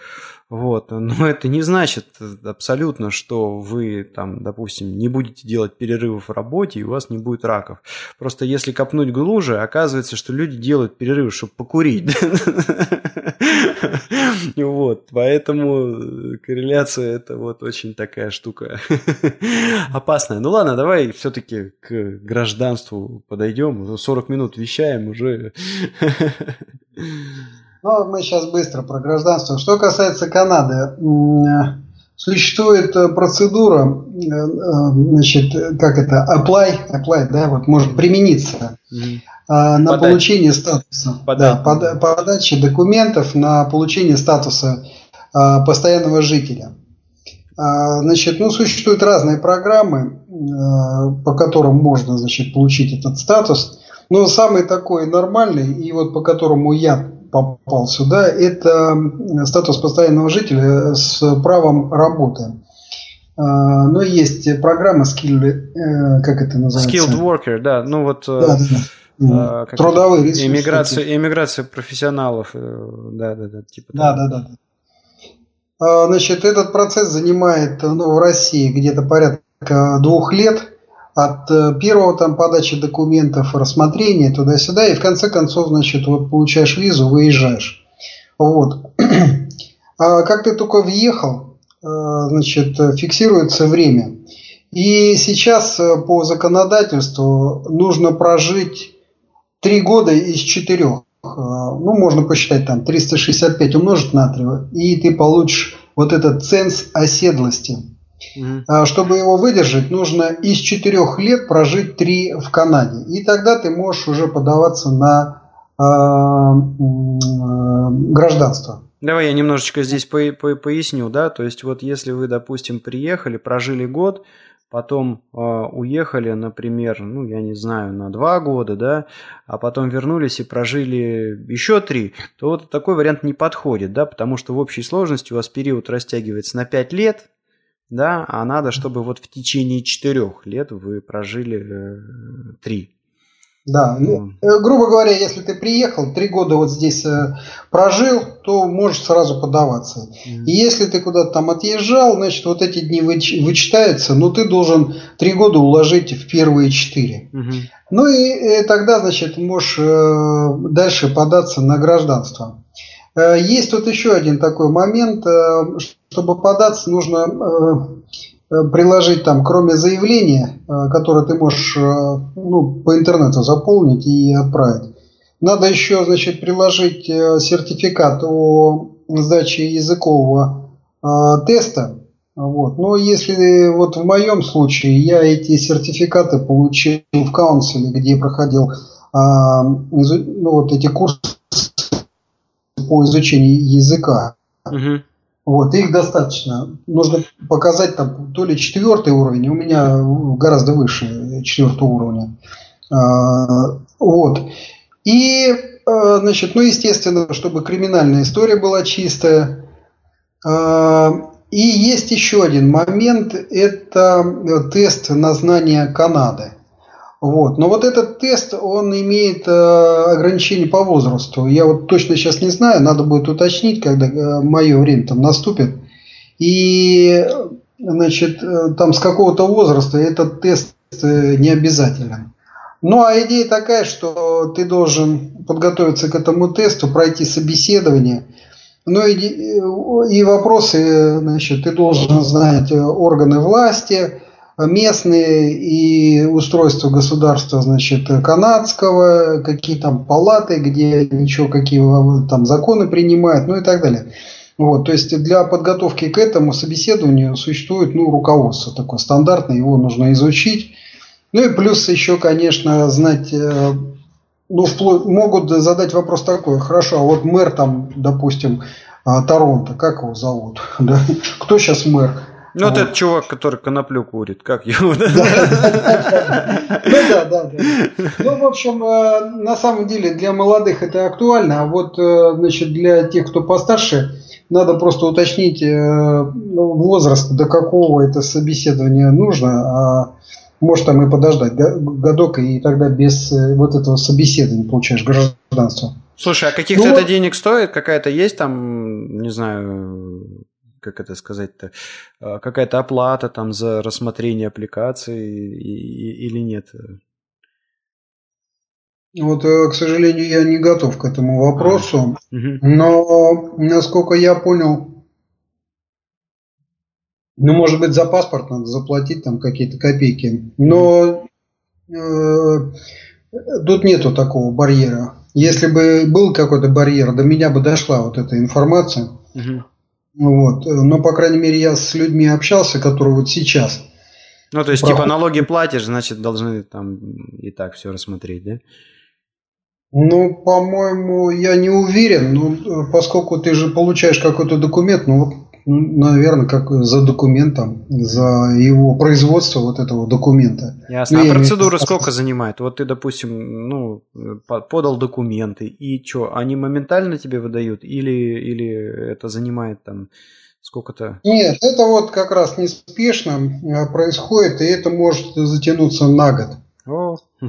Вот. Но это не значит абсолютно, что вы там, допустим, не будете делать перерывов в работе и у вас не будет раков. Просто если копнуть глубже, оказывается, что люди делают перерывы, чтобы покурить. Вот. Поэтому корреляция это вот очень такая штука опасная. Ну ладно, давай все-таки к гражданству подойдем. 40 минут вещаем уже. Ну, мы сейчас быстро про гражданство. Что касается Канады, существует э, процедура, э, э, значит, как это, apply, apply, да, вот может примениться mm-hmm. на Подать. получение статуса, Подать. да, под, подачи документов на получение статуса постоянного жителя. Значит, ну, существуют разные программы, по которым можно, значит, получить этот статус. Но самый такой нормальный, и вот по которому я попал сюда, это статус постоянного жителя с правом работы. А, но есть программа skill, э, как это называется? Skilled worker, да. Ну вот э, да, да. Э, трудовые ресурсы. Иммиграция, иммиграция профессионалов, да, да, да, типа. Да, да, да. А, значит, этот процесс занимает ну, в России где-то порядка двух лет от э, первого там подачи документов, рассмотрения туда-сюда, и в конце концов, значит, вот получаешь визу, выезжаешь. Вот. А как ты только въехал, э, значит, фиксируется время. И сейчас э, по законодательству нужно прожить три года из четырех. Ну, можно посчитать там 365 умножить на 3, и ты получишь вот этот ценз оседлости. Угу. Чтобы его выдержать, нужно из четырех лет прожить три в Канаде. И тогда ты можешь уже подаваться на э, гражданство. Давай я немножечко здесь по по поясню, да, то есть вот если вы, допустим, приехали, прожили год, потом э, уехали, например, ну, я не знаю, на два года, да, а потом вернулись и прожили еще три, то вот такой вариант не подходит, да, потому что в общей сложности у вас период растягивается на пять лет, да, а надо, чтобы вот в течение четырех лет вы прожили э, три. Да, ну, э, грубо говоря, если ты приехал, три года вот здесь э, прожил, то можешь сразу подаваться. Mm-hmm. И если ты куда-то там отъезжал, значит, вот эти дни выч- вычитаются, но ты должен три года уложить в первые четыре. Mm-hmm. Ну и, и тогда, значит, можешь э, дальше податься на гражданство. Э, есть тут еще один такой момент, э, чтобы податься, нужно э, приложить там, кроме заявления, которое ты можешь ну, по интернету заполнить и отправить, Надо еще, значит, приложить сертификат о сдаче языкового теста. Вот. Но если вот в моем случае я эти сертификаты получил в каунселе, где проходил а, ну, вот эти курсы по изучению языка. Угу. Вот, их достаточно. Нужно показать там то ли четвертый уровень, у меня гораздо выше четвертого уровня. А, вот. И, а, значит, ну, естественно, чтобы криминальная история была чистая. А, и есть еще один момент, это тест на знание Канады. Вот. Но вот этот тест, он имеет э, ограничения по возрасту. Я вот точно сейчас не знаю, надо будет уточнить, когда э, мое время там наступит. И, значит, э, там с какого-то возраста этот тест э, не обязателен. Ну, а идея такая, что ты должен подготовиться к этому тесту, пройти собеседование. Ну и, и вопросы, значит, ты должен знать э, органы власти, местные и устройство государства, значит, канадского, какие там палаты, где ничего, какие там законы принимают, ну и так далее. Вот, то есть для подготовки к этому собеседованию существует ну, руководство такое стандартное, его нужно изучить. Ну и плюс еще, конечно, знать, э, ну, вплоть, могут задать вопрос такой, хорошо, а вот мэр там, допустим, а, Торонто, как его зовут? Да? Кто сейчас мэр? Ну, вот этот чувак, который коноплю курит, как его? Ну да, да, да. Ну, в общем, э, на самом деле для молодых это актуально, а вот, э, значит, для тех, кто постарше, надо просто уточнить э, ну, возраст, до какого это собеседование нужно, а может там и подождать годок, и тогда без вот этого собеседования получаешь гражданство. Слушай, а каких-то ну, это денег стоит? Какая-то есть там, не знаю, как это сказать-то, а, какая-то оплата там за рассмотрение аппликации или нет? Вот, э, к сожалению, я не готов к этому вопросу, а, угу. но, насколько я понял, ну, может быть, за паспорт надо заплатить там какие-то копейки, но э, тут нету такого барьера. Если бы был какой-то барьер, до меня бы дошла вот эта информация. Угу. Вот. Но, по крайней мере, я с людьми общался, которые вот сейчас. Ну, то есть, типа, проходят... типа, налоги платишь, значит, должны там и так все рассмотреть, да? Ну, по-моему, я не уверен, ну, поскольку ты же получаешь какой-то документ, ну, наверное, как за документом, за его производство вот этого документа. Ясно. Ну, а процедура имею... сколько занимает? Вот ты, допустим, ну, подал документы, и что, они моментально тебе выдают? Или, или это занимает там сколько-то? Нет, это вот как раз неспешно а, происходит, и это может затянуться на год. О,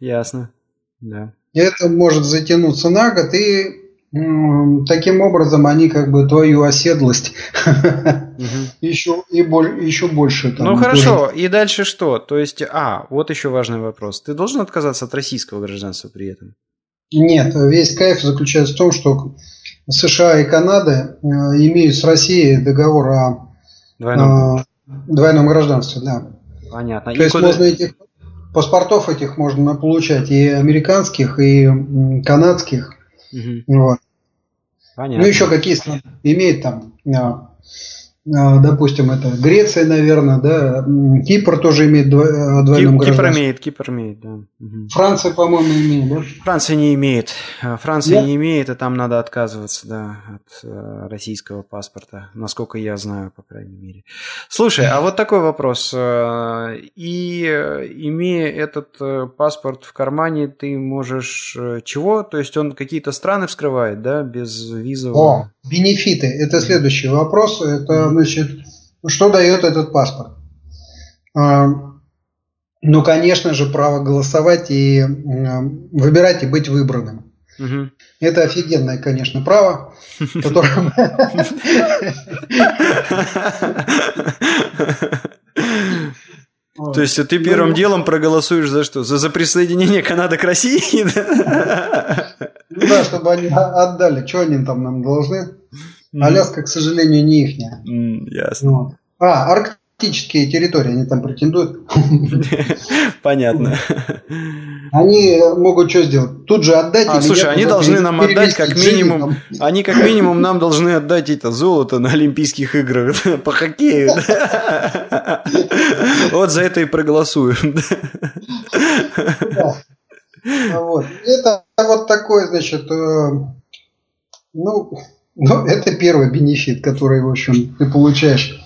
ясно, да. Это может затянуться на год, и Таким образом, они как бы твою оседлость еще, и еще больше. ну хорошо, и дальше что? То есть, а, вот еще важный вопрос. Ты должен отказаться от российского гражданства при этом? Нет, весь кайф заключается в том, что США и Канада э, имеют с Россией договор о двойном, э, двойном гражданстве, да. Понятно. То и есть куда... можно этих паспортов этих можно получать и американских, и канадских. Угу. Вот. Понятно. Ну, еще какие имеет там, а, допустим, это Греция, наверное, да, Кипр тоже имеет а, двойном Кип, Кипр имеет, Кипр имеет, да. Угу. Франция, по-моему, имеет, да? Франция не имеет. Франция Нет? не имеет, и там надо отказываться, да, от э, российского паспорта, насколько я знаю, по крайней мере. Слушай, а вот такой вопрос. Э, и э, имея этот паспорт в кармане, ты можешь чего? То есть он какие-то страны вскрывает, да, без визового? О, бенефиты. Это следующий вопрос. Это значит, что дает этот паспорт? А, ну, конечно же, право голосовать и выбирать и быть выбранным. Угу. Это офигенное, конечно, право, которое... То есть ты первым ну, делом проголосуешь за что? За, за присоединение Канады к России? Да, чтобы они отдали. Что они там нам должны? Аляска, к сожалению, не ихняя. Ясно. А, галактические территории, они там претендуют. Понятно. Они могут что сделать? Тут же отдать. А, слушай, они должны нам отдать как минимум, они как минимум нам должны отдать это золото на Олимпийских играх по хоккею. Вот за это и проголосуем. Вот. Это вот такой, значит, э, ну, ну, это первый бенефит, который, в общем, ты получаешь.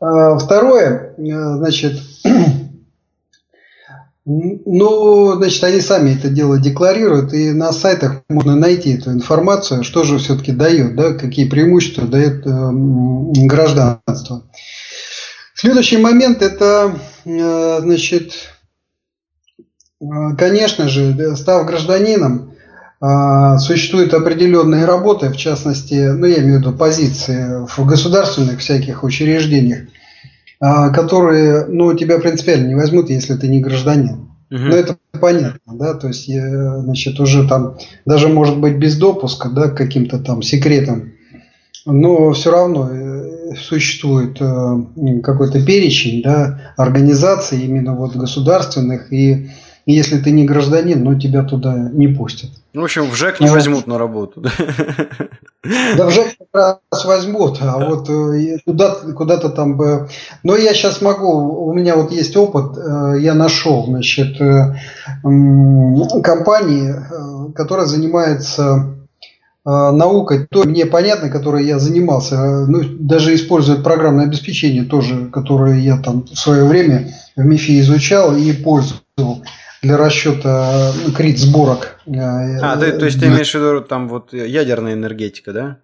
А второе, э, значит, ну, значит, они сами это дело декларируют, и на сайтах можно найти эту информацию, что же все-таки дает, да, какие преимущества дает э, гражданство. Следующий момент это, э, значит, конечно же, став гражданином, э, существуют определенные работы, в частности, ну, я имею в виду позиции в государственных всяких учреждениях, которые, ну, тебя принципиально не возьмут, если ты не гражданин. Угу. Ну, это понятно, да, то есть, значит, уже там, даже может быть без допуска, да, к каким-то там секретам, но все равно э, существует э, какой-то перечень, да, организаций именно вот государственных, и если ты не гражданин, ну, тебя туда не пустят. В общем, в ЖЭК не вот. возьмут на работу. Да в ЖЭК как раз возьмут, а вот э, куда-то куда там бы... Но я сейчас могу, у меня вот есть опыт, э, я нашел, значит, э, компании, которая занимается наукой, то мне понятно, которой я занимался, ну, даже использует программное обеспечение тоже, которое я там в свое время в МИФИ изучал и пользовал для расчета ну, крит сборок. А, ты, то есть ты имеешь в виду там вот ядерная энергетика, да?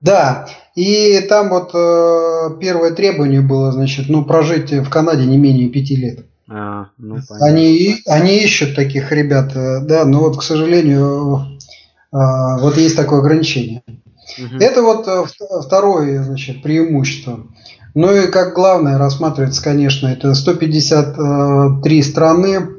Да, и там вот э, первое требование было, значит, ну, прожить в Канаде не менее пяти лет. А, ну, понятно. Они, они ищут таких ребят, э, да, но вот, к сожалению, э, вот есть такое ограничение. Угу. Это вот э, второе, значит, преимущество. Ну и как главное рассматривается, конечно, это 153 страны,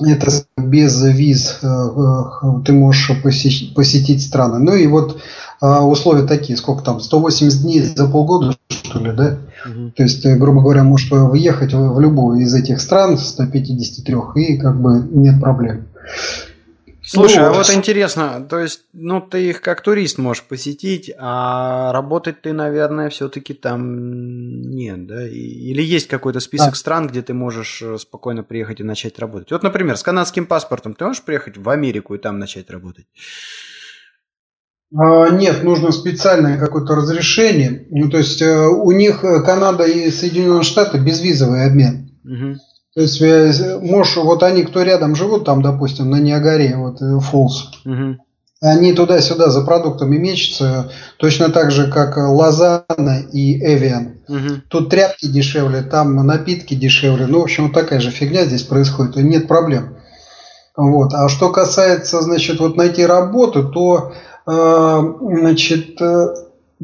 это без виз э, э, ты можешь посетить, посетить страны. Ну и вот а, условия такие, сколько там, 180 дней за полгода, что ли, да? Угу. То есть, э, грубо говоря, можешь въехать в любую из этих стран, 153, и как бы нет проблем. Слушай, ну, а вот интересно, то есть, ну, ты их как турист можешь посетить, а работать ты, наверное, все-таки там нет, да? Или есть какой-то список да. стран, где ты можешь э, спокойно приехать и начать работать? Вот, например, с канадским паспортом ты можешь приехать в Америку и там начать работать? А, нет, нужно специальное какое-то разрешение. Ну, то есть э, у них э, Канада и Соединенные Штаты безвизовый обмен. Угу. То есть, э, можешь, вот они, кто рядом живут, там, допустим, на Ниагаре, вот, Фолс, э, угу. они туда-сюда за продуктами мечутся, точно так же, как Лозанна и Эвиан. Угу. Тут тряпки дешевле, там напитки дешевле. Ну, в общем, вот такая же фигня здесь происходит, и нет проблем. Вот. А что касается, значит, вот найти работу, то, э, значит,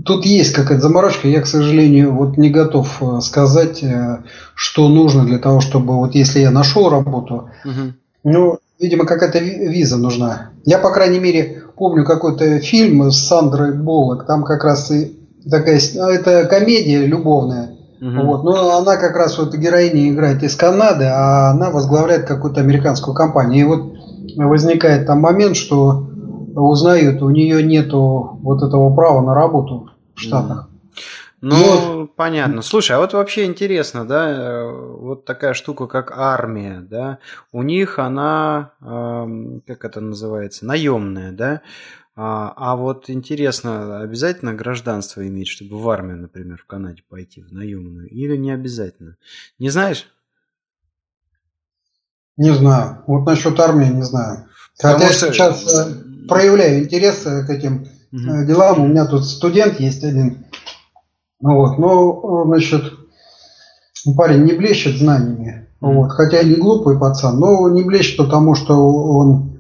Тут есть какая-то заморочка. Я, к сожалению, вот не готов э, сказать, э, что нужно для того, чтобы вот если я нашел работу, угу. ну, видимо, какая-то виза нужна. Я, по крайней мере, помню какой-то фильм с Сандрой Боллок. Там как раз и такая, ну, это комедия любовная. Угу. Вот, но она как раз вот героиня играет из Канады, а она возглавляет какую-то американскую компанию. И вот возникает там момент, что узнают, у нее нету вот этого права на работу в Штатах. Ну, вот. понятно. Слушай, а вот вообще интересно, да, э, вот такая штука, как армия, да, у них она, как это называется, наемная, да, а, а вот интересно, обязательно гражданство иметь, чтобы в армию, например, в Канаде пойти, в наемную, или не обязательно? Не знаешь? Не знаю. Вот насчет армии не знаю. Потому Хотя что... сейчас э, проявляю интерес к этим угу. делам. У меня тут студент есть один. Вот, но, значит, парень не блещет знаниями. Вот, хотя не глупый пацан, но не блещет потому, что он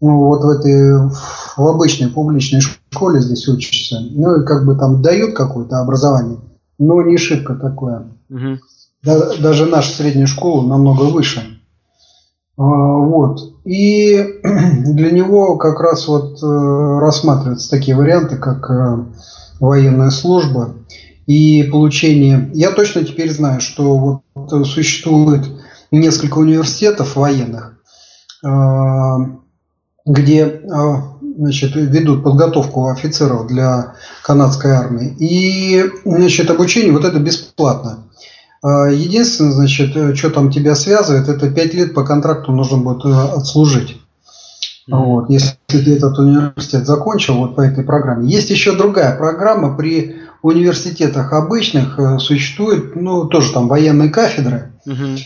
ну, вот в этой в обычной публичной школе здесь учится. Ну и как бы там дают какое-то образование, но не шибко такое. Угу. Да, даже наша средняя школа намного выше. А, вот. И для него как раз вот э, рассматриваются такие варианты, как э, военная служба. и получение. Я точно теперь знаю, что вот существует несколько университетов военных, где значит, ведут подготовку офицеров для канадской армии. И значит, обучение вот это бесплатно. А, единственное, значит, что там тебя связывает, это 5 лет по контракту нужно будет э, отслужить. Вот, если ты этот университет закончил вот по этой программе. Есть еще другая программа при университетах обычных э, существует, ну, тоже там военные кафедры. Угу.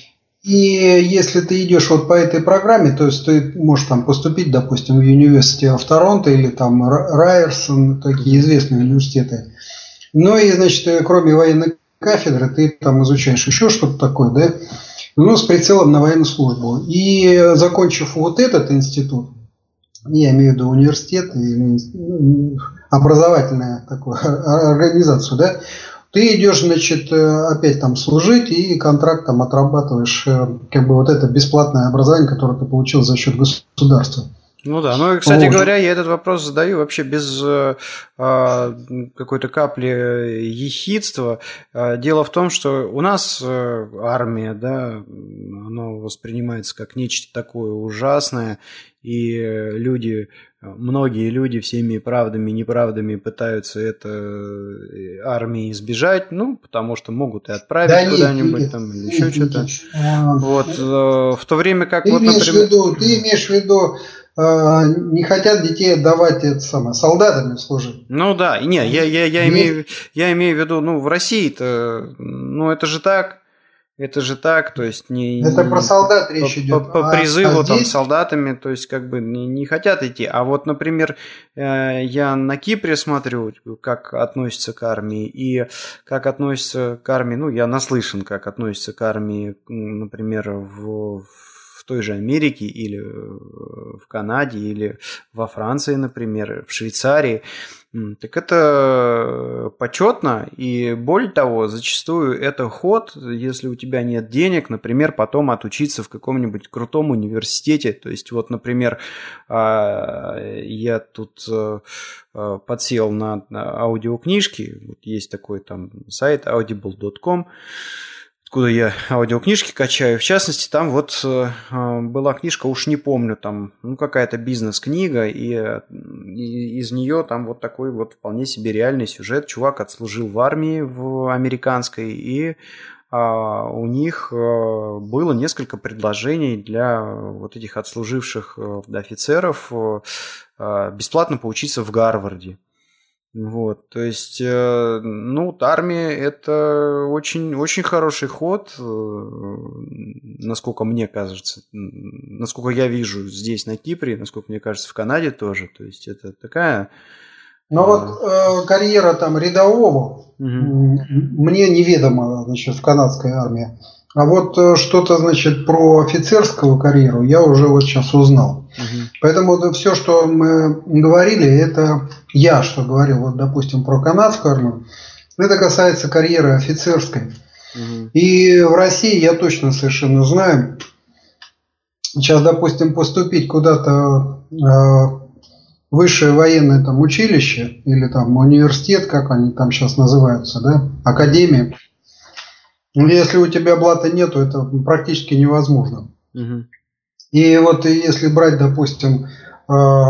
И если ты идешь вот по этой программе, то есть ты можешь там поступить, допустим, в университет в Торонто или там Райерсон, такие известные университеты. Ну и, значит, кроме военной кафедры, ты там изучаешь еще что-то такое, да, ну, с прицелом на военную службу. И закончив вот этот институт, я имею в виду университет, и образовательную такую организацию, да, ты идешь, значит, э, опять там служить и контракт там отрабатываешь, э, как бы вот это бесплатное образование, которое ты получил за счет государства. Ну да, ну и, кстати вот. говоря, я этот вопрос задаю вообще без э, а, какой-то капли ехидства. А, дело в том, что у нас э, армия, да, она воспринимается как нечто такое ужасное, и люди, многие люди всеми правдами и неправдами пытаются это э, армии избежать, ну, потому что могут и отправить да куда-нибудь там или еще что-то. Вот, в то время как ты вот, имеешь например... В виду, ты имеешь в виду не хотят детей отдавать это самое, солдатами служить. Ну да, не, я, я, я, имею, я имею в виду, ну, в России-то, ну, это же так, это же так, то есть не... Это про солдат речь идет. По, по а, призыву а там здесь... солдатами, то есть как бы не, не хотят идти. А вот, например, э, я на Кипре смотрю, как относятся к армии, и как относятся к армии, ну, я наслышан, как относятся к армии, например, в, в в той же Америке или э, в Канаде или во Франции, например, в Швейцарии, так это почетно, и более того, зачастую это ход, если у тебя нет денег, например, потом отучиться в каком-нибудь крутом университете. То есть вот, например, а, я тут э, э, подсел на аудиокнижки, есть такой там сайт audible.com, откуда я аудиокнижки качаю. В частности, там вот э, э, была книжка, уж не помню, там, ну, какая-то бизнес-книга, и, из нее там вот такой вот вполне себе реальный сюжет. Чувак отслужил в армии в американской, и а, у них э, было несколько предложений для вот этих отслуживших офицеров бесплатно поучиться в Гарварде. Вот, то есть, э, ну, армия это очень, очень хороший ход, э, насколько мне кажется, насколько я вижу здесь на Кипре, насколько мне кажется в Канаде тоже. То есть это такая. Ну э... вот э, карьера там рядового угу. мне неведомо, значит, в канадской армии. А вот что-то, значит, про офицерскую карьеру я уже вот сейчас узнал. Угу. Поэтому все, что мы говорили, это я что говорил, вот, допустим, про канадскую армию, это касается карьеры офицерской. Угу. И в России я точно совершенно знаю, сейчас, допустим, поступить куда-то э, высшее военное там училище или там университет, как они там сейчас называются, да, академия, ну, если у тебя блата нету, это практически невозможно. Угу. И вот если брать, допустим, э,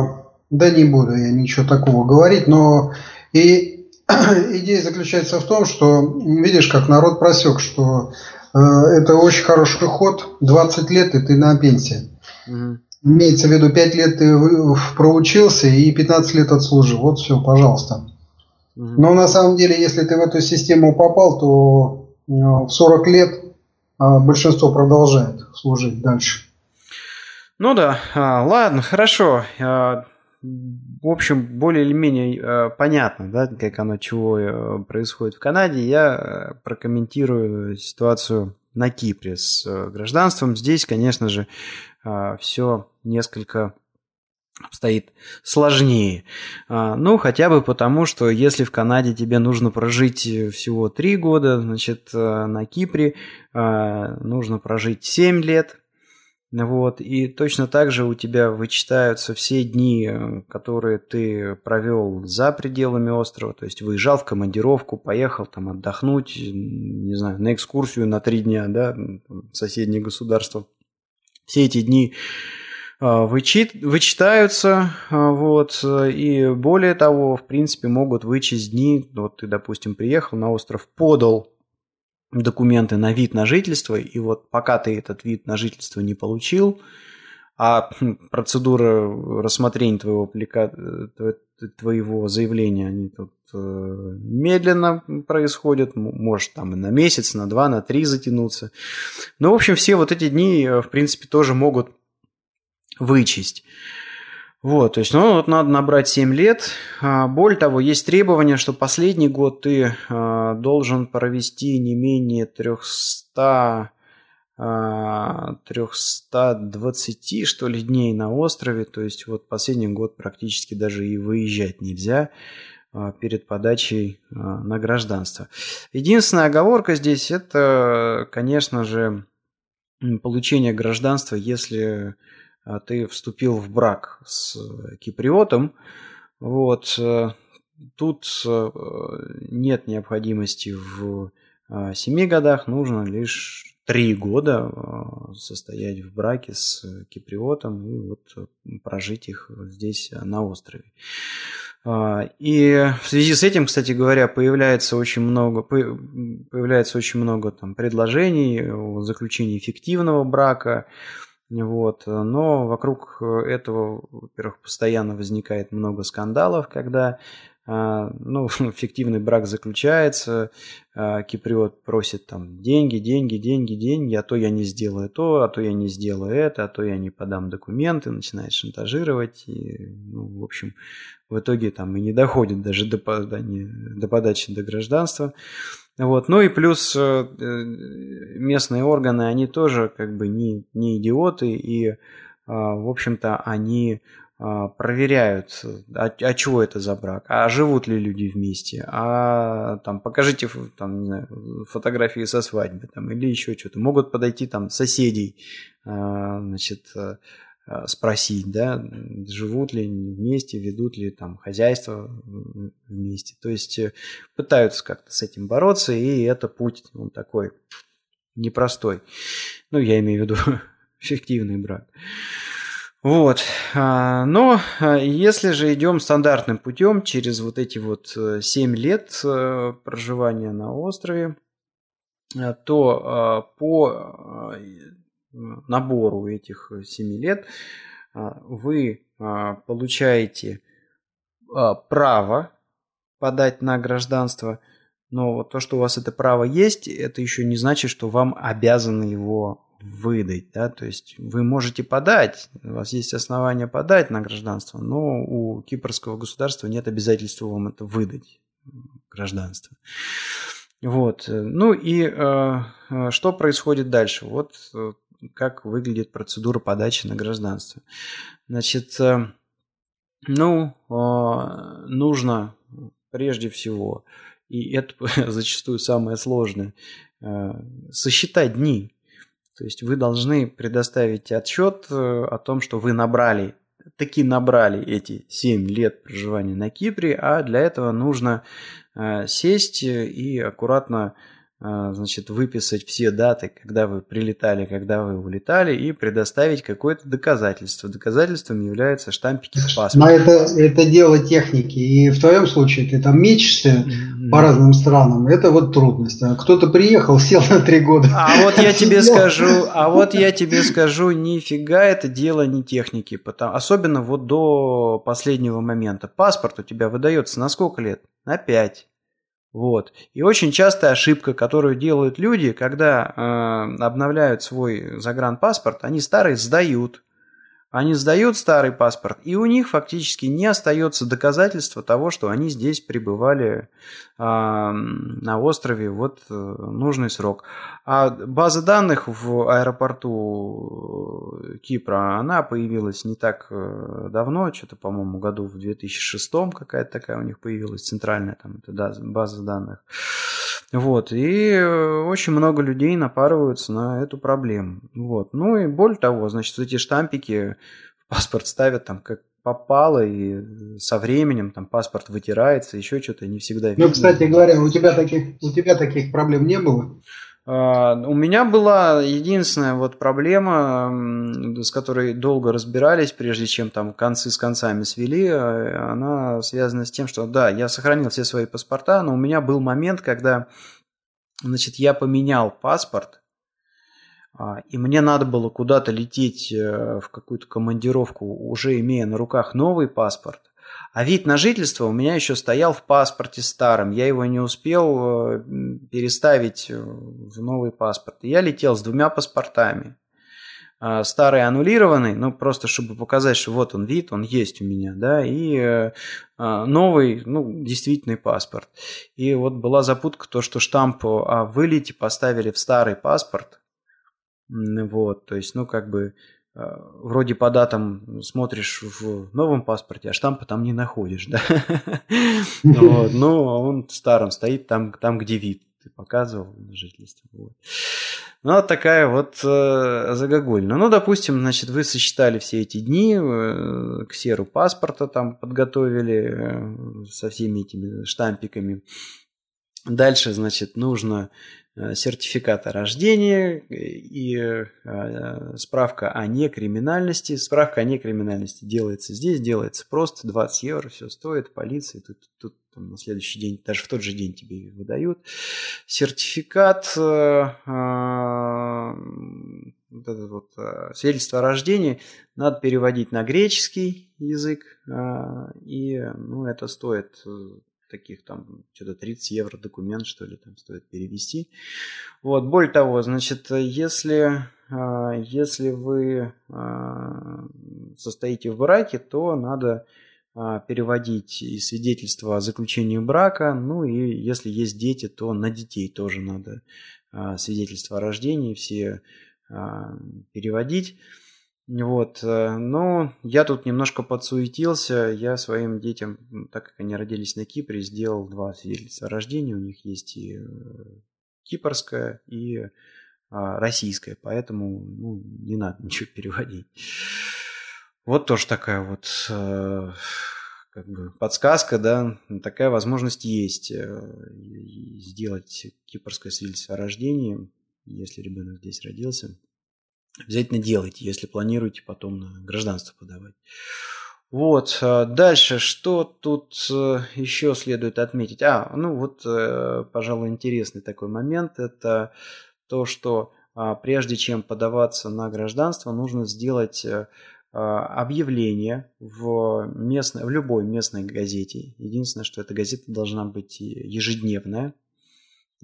да не буду я ничего такого говорить, но и идея заключается в том, что видишь, как народ просек, что э, это очень хороший ход, 20 лет и ты на пенсии. Угу. Имеется в виду 5 лет ты проучился и 15 лет отслужил. Вот все, пожалуйста. Угу. Но на самом деле, если ты в эту систему попал, то в 40 лет а, большинство продолжает служить дальше. Ну да, а, ладно, хорошо. А, в общем, более или менее понятно, да, как оно, чего э, происходит в Канаде. Я э, прокомментирую ситуацию на Кипре с э, гражданством. Здесь, конечно же, все несколько обстоит сложнее. А, ну, хотя бы потому, что если в Канаде тебе нужно прожить э, всего 3 года, значит, э, на Кипре э, нужно прожить 7 лет. Вот, и точно так же у тебя вычитаются все дни, э, которые ты провел за пределами острова, то есть выезжал в командировку, поехал там отдохнуть, не знаю, на экскурсию на три дня, да, в соседнее государство. Все эти дни а, вычит, вычитаются, а, вот, и более того, в принципе, могут вычесть дни, вот ты, допустим, приехал на остров, подал документы на вид на жительство, и вот пока ты этот вид на жительство не получил, а процедура рассмотрения твоего, твоего заявления, они тут э, медленно происходят, может там и на месяц, на два, на три затянуться. Но, в общем, все вот эти дни, э, в принципе, тоже могут вычесть. Вот, то есть, ну, вот надо набрать 7 лет. А, более того, есть требование, что последний год ты а, должен провести не менее 300, 320, а, что ли, дней на острове. То есть, вот последний год практически даже и выезжать нельзя перед подачей на гражданство. Единственная оговорка здесь – это, конечно же, получение гражданства, если ты вступил в брак с э, киприотом, вот, э, тут э, нет необходимости в семи годах, нужно лишь три года состоять в браке с киприотом и вот прожить их здесь на острове. А, и в связи с этим, кстати говоря, появляется очень много, появляется очень много там, предложений о заключении фиктивного брака, вот. Но вокруг этого, во-первых, постоянно возникает много скандалов, когда ну, фиктивный брак заключается, а, киприот просит там деньги, деньги, деньги, деньги, а то я не сделаю то, а то я не сделаю это, а то я не подам документы, начинает шантажировать, и, ну, в общем, в итоге там и не доходит даже до, подания, до подачи до гражданства. Вот. Ну и плюс э, местные органы, они тоже как бы не, не идиоты, и, а, в общем-то, они а, проверяют, а, а чего это за брак, а живут ли люди вместе, а там покажите там, не знаю, фотографии со свадьбы там, или еще что-то. Могут подойти там соседей, значит, Э, спросить, да, живут ли вместе, ведут ли там хозяйство вместе. То есть э, пытаются как-то с этим бороться, и это путь он такой непростой. Ну, я имею в виду фиктивный брак. Вот. А, но а, если же идем стандартным путем, через вот эти вот 7 э, лет проживания на острове, то по набору этих 7 э, лет а, вы а, получаете а, право подать на гражданство, но то, что у вас это право есть, это еще не значит, что вам обязаны его выдать. Да? То есть вы можете подать, у вас есть основания подать на гражданство, но у кипрского государства нет обязательства вам это выдать, гражданство. Вот. Ну и э, э что происходит дальше? Вот как выглядит процедура подачи на гражданство. Значит, э, ну, э, нужно прежде всего, и это зачастую самое сложное, э, сосчитать дни. То есть вы должны предоставить отчет о том, что вы набрали, таки набрали эти 7 лет проживания на Кипре, а для этого нужно сесть и аккуратно значит, выписать все даты, когда вы прилетали, когда вы улетали, и предоставить какое-то доказательство. Доказательством являются штампики в паспорте. Но это, это дело техники. И в твоем случае ты там мечешься mm-hmm. по разным странам. Это вот трудность. А кто-то приехал, сел на три года. А вот я тебе скажу, а вот я тебе скажу, нифига это дело не техники. Потому, особенно вот до последнего момента. Паспорт у тебя выдается на сколько лет? На пять. Вот. И очень частая ошибка, которую делают люди, когда э, обновляют свой загранпаспорт, они старый сдают. Они сдают старый паспорт, и у них фактически не остается доказательства того, что они здесь пребывали э, на острове вот э, нужный срок. А база данных в аэропорту э, Кипра, она появилась не так э, давно, что-то, по-моему, году в 2006 какая-то такая у них появилась, центральная там, это, да, база данных. Вот, и очень много людей напарываются на эту проблему. Вот. Ну и более того, значит, эти штампики в паспорт ставят там как попало, и со временем там паспорт вытирается, еще что-то не всегда видно. Ну, кстати говоря, у тебя таких, у тебя таких проблем не было? А, у меня была единственная вот проблема, с которой долго разбирались, прежде чем там концы с концами свели. А, она связана с тем, что да, я сохранил все свои паспорта, но у меня был момент, когда значит, я поменял паспорт, а, и мне надо было куда-то лететь э, в какую-то командировку, уже имея на руках новый паспорт. А вид на жительство у меня еще стоял в паспорте старом. Я его не успел э, переставить э, в новый паспорт. я летел с двумя паспортами. А, старый аннулированный, ну просто чтобы показать, что вот он вид, он есть у меня, да, и э, а, новый, ну, действительный паспорт. И вот была запутка то, что штамп о вылете поставили в старый паспорт, вот, то есть, ну, как бы вроде по датам смотришь в новом паспорте, а штампа там не находишь, да? вот, но он старым стоит там, там, где вид ты показывал на жительство. Вот. Ну, вот такая вот э, загогульна. Ну, допустим, значит, вы сосчитали все эти дни, э, к серу паспорта там подготовили э, со всеми этими штампиками. Дальше, значит, нужно Э, сертификат о рождении и э, справка о некриминальности. Справка о некриминальности делается здесь, делается просто, 20 евро, все стоит, полиции, тут, тут там, на следующий день, даже в тот же день тебе выдают. Сертификат, э, вот это вот свидетельство о рождении надо переводить на греческий язык, и ну, это стоит таких там что-то 30 евро документ, что ли, там стоит перевести. Вот, более того, значит, если, а, если вы а, состоите в браке, то надо а, переводить и свидетельство о заключении брака, ну и если есть дети, то на детей тоже надо свидетельство о рождении все переводить. Вот, э, но я тут немножко подсуетился. Я своим детям, так как они родились на Кипре, сделал два свидетельства о рождении. У них есть и э, кипрское, и а, российское, поэтому ну, не надо ничего переводить. Вот тоже такая вот э, как бы подсказка, да, такая возможность есть сделать кипрское свидетельство о рождении, если ребенок здесь родился обязательно делайте, если планируете потом на гражданство подавать. Вот, а дальше, что тут э, еще следует отметить? А, ну вот, э, пожалуй, интересный такой момент, это то, что а, прежде чем подаваться на гражданство, нужно сделать э, а, объявление в, местной, в любой местной газете. Единственное, что эта газета должна быть ежедневная,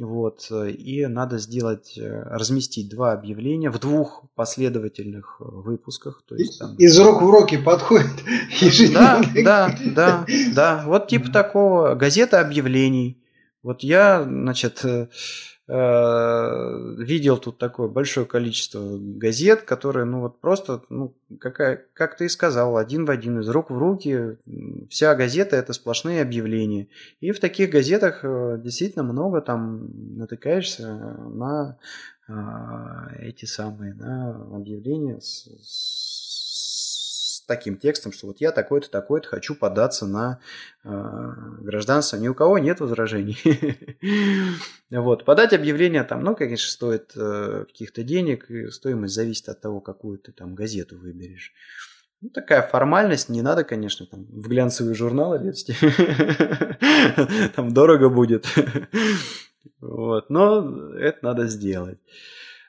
вот, э, и надо сделать, э, разместить два объявления в двух последовательных э, выпусках. То есть, там... Из рук в руки подходит ежедневно. Да, да, да, да. Вот типа такого газета объявлений. Вот я, значит, видел тут такое большое количество газет, которые, ну вот просто, ну, какая, как ты и сказал, один в один, из рук в руки, вся газета это сплошные объявления. И в таких газетах э, действительно много там натыкаешься на а, эти самые на объявления с, таким текстом, что вот я такой-то, такой-то хочу податься на э, гражданство. Ни у кого нет возражений. вот. Подать объявление там, ну, конечно, стоит э, каких-то денег, и стоимость зависит от того, какую ты там газету выберешь. Ну, такая формальность, не надо, конечно, там в глянцевый журнал вести. там дорого будет. вот, но это надо сделать.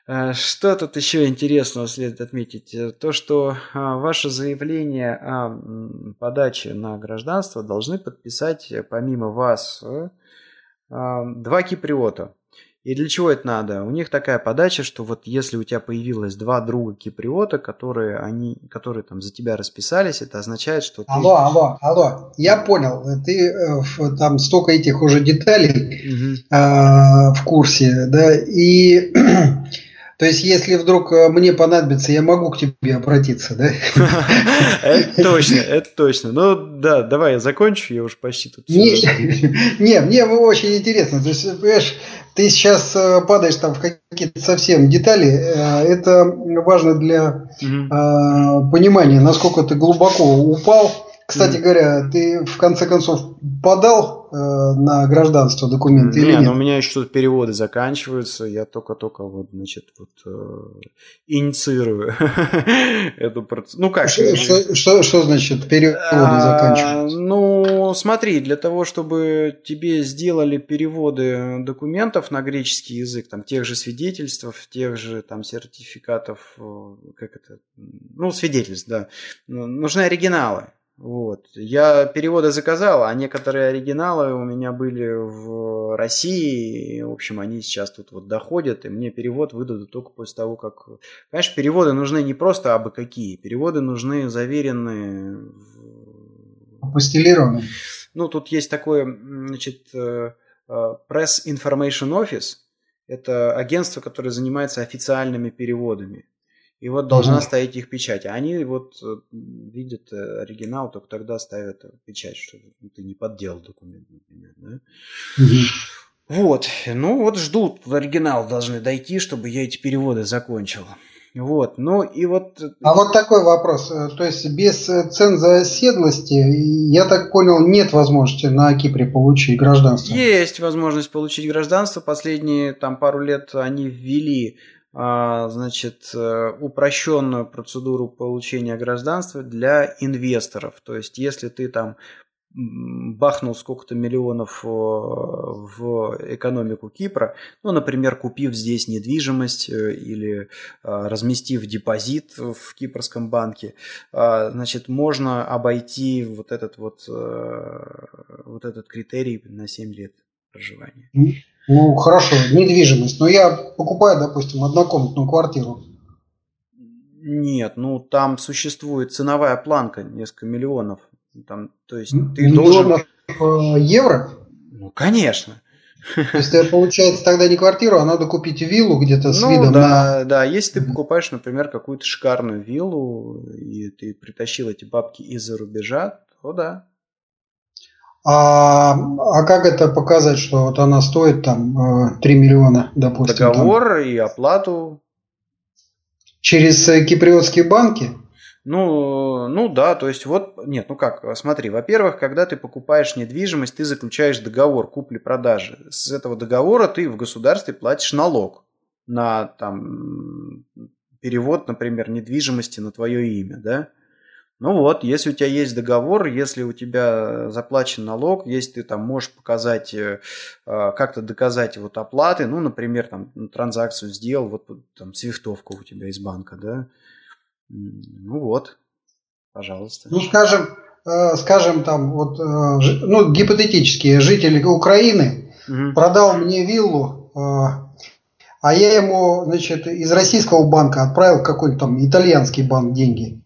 Э, что тут еще интересного следует отметить? Э, то, что а, ваше заявление о подаче на гражданство должны подписать э, помимо вас а, два киприота. И для чего это надо? У них такая подача, что вот если у тебя появилось два друга киприота, которые, они, которые там за тебя расписались, это означает, что ты... Алло, алло, алло, я понял. Ты там столько этих уже деталей угу. э, в курсе, да, и То есть, если вдруг э, мне понадобится, я могу к тебе обратиться, да? Это точно, это точно. Ну да, давай я закончу, я уже почти тут. Не, мне очень интересно. То есть, понимаешь, ты сейчас э, падаешь там в какие-то совсем детали. Э, это важно для понимания, насколько ты глубоко упал кстати говоря, ты в конце концов подал э, на гражданство документы не, или нет? но у меня еще тут переводы заканчиваются, я только-только вот, значит, вот э, инициирую эту процедуру. Ну как? Что, что, что, что значит переводы а, заканчиваются? Ну, смотри, для того, чтобы тебе сделали переводы документов на греческий язык, там тех же свидетельств, тех же там сертификатов, э, как это, ну свидетельств, да, нужны оригиналы. Вот. Я переводы заказал, а некоторые оригиналы у меня были в России. И, в общем, они сейчас тут вот доходят, и мне перевод выдадут только после того, как... Конечно, переводы нужны не просто абы какие. Переводы нужны заверенные... Апостелированные. Ну, тут есть такое, значит, э, э, Press Information Office. Это агентство, которое занимается официальными переводами. И вот должна угу. стоять их печать. А они вот э, видят э, оригинал, только тогда ставят печать, что ты не подделал документ, например. Да? Угу. Вот. Ну вот ждут, в оригинал должны дойти, чтобы я эти переводы закончил. Вот, ну и вот... Э, а вот такой вопрос. То есть без ценза оседлости, я так понял, нет возможности на Кипре получить гражданство? Есть возможность получить гражданство. Последние там пару лет они ввели значит, э, упрощенную процедуру получения гражданства для инвесторов. То есть, если ты там бахнул сколько-то миллионов э, в экономику Кипра, ну, например, купив здесь недвижимость э, или разместив депозит в кипрском банке, значит, можно обойти вот этот вот, вот этот критерий на 7 лет проживания. Ну, хорошо, недвижимость. Но я покупаю, допустим, однокомнатную квартиру. Нет, ну там существует ценовая планка, несколько миллионов. Там, то есть ты миллионов должен... Э, евро? Ну, конечно. То есть, получается, тогда не квартиру, а надо купить виллу где-то с ну, видом да, на... Да, если ты покупаешь, например, какую-то шикарную виллу, и ты притащил эти бабки из-за рубежа, то да, а, а как это показать, что вот она стоит там 3 э, миллиона, допустим? Договор там, и оплату. Через э, киприотские банки? Ну, ну да, то есть вот, нет, ну как, смотри, во-первых, когда ты покупаешь недвижимость, ты заключаешь договор купли-продажи. С этого договора ты в государстве платишь налог на там перевод, например, недвижимости на твое имя, да? Ну вот, если у тебя есть договор, если у тебя заплачен налог, если ты там можешь показать, э, а, как-то доказать вот оплаты, ну, например, там транзакцию сделал, вот там свифтовка у тебя из банка, да, ну вот, пожалуйста. Ну, скажем, э, скажем там, вот, э, ну, гипотетически, житель Украины угу. продал мне виллу, а я ему, значит, из российского банка отправил какой-то там итальянский банк деньги.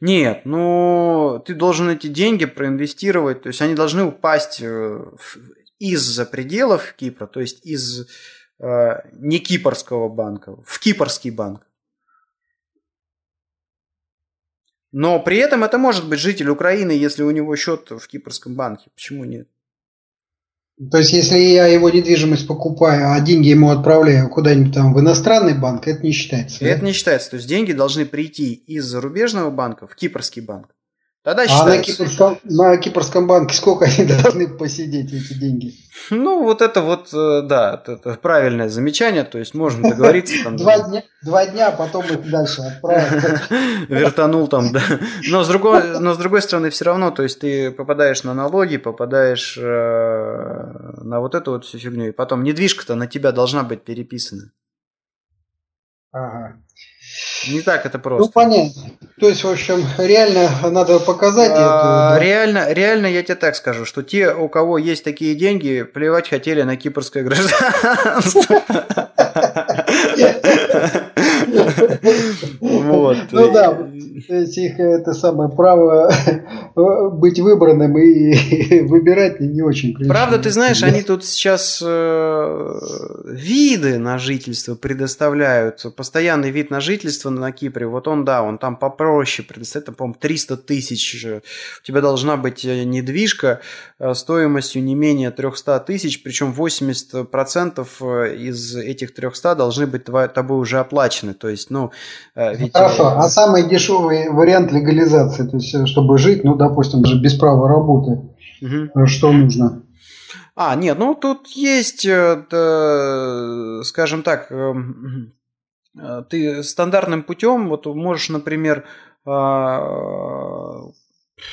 Нет, ну ты должен эти деньги проинвестировать, то есть они должны упасть э, из-за пределов Кипра, то есть из э, не кипрского банка, в кипрский банк. Но при этом это может быть житель Украины, если у него счет в кипрском банке. Почему нет? То есть, если я его недвижимость покупаю, а деньги ему отправляю куда-нибудь там в иностранный банк, это не считается. Это да? не считается. То есть деньги должны прийти из зарубежного банка в кипрский банк. Тогда а на кипрском, на кипрском банке сколько они должны посидеть, эти деньги? Ну, вот это вот, э, да, это правильное замечание, то есть можно договориться. Там, два, дня, два дня, а потом их дальше отправить. Вертанул там, да. Но с, другой, но с другой стороны, все равно, то есть ты попадаешь на налоги, попадаешь э, на вот эту вот всю фигню, и потом недвижка-то на тебя должна быть переписана. Ага. Не так это просто. Ну, понятно. То есть, в общем, реально надо показать а, эту... Да? Реально, реально я тебе так скажу, что те, у кого есть такие деньги, плевать хотели на кипрское гражданство. Вот. Ну да, их это самое право быть выбранным и выбирать не очень Правда, ты знаешь, они тут сейчас э, виды на жительство предоставляют. Постоянный вид на жительство на Кипре. Вот он, да, он там попроще предоставляет. по-моему, 300 тысяч. У тебя должна быть э, недвижка э, стоимостью не менее 300 тысяч. Причем 80% из этих 300 должны быть тобой уже оплачены. То есть, ну... Ведь... Хорошо. А самый дешевый вариант легализации, то есть, чтобы жить, ну, допустим, же без права работы, угу. что нужно? А, нет, ну тут есть, э, скажем так, э, ты стандартным путем, вот можешь, например, а,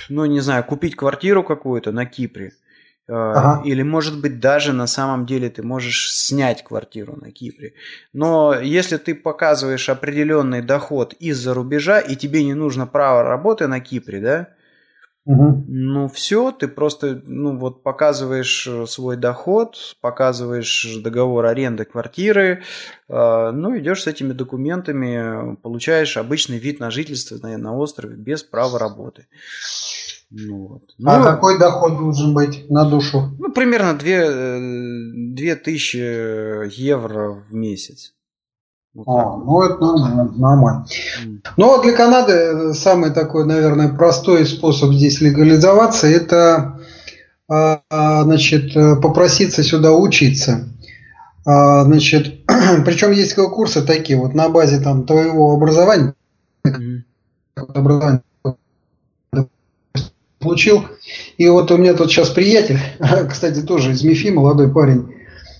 ну, не знаю, купить квартиру какую-то на Кипре. Э, ага. Или, может быть, даже на самом деле ты можешь снять квартиру на Кипре. Но если ты показываешь определенный доход из-за рубежа, и тебе не нужно право работы на Кипре, да, Угу. Ну все, ты просто ну вот показываешь э, свой доход, показываешь договор аренды квартиры, э, ну идешь с этими документами, получаешь обычный вид на жительство на, на острове без права работы. Ну, вот. А ну, какой доход должен быть на душу? Ну примерно 2, 2000 э, евро в месяц. Вот а, ну это нормально. нормально. Mm. Ну а для Канады э, самый такой, наверное, простой способ здесь легализоваться, это а, а, значит, э, попроситься сюда учиться. А, значит, причем есть курсы такие, вот на базе там твоего образования, mm. образования получил. И вот у меня тут сейчас приятель, кстати, тоже из МИФИ, молодой парень,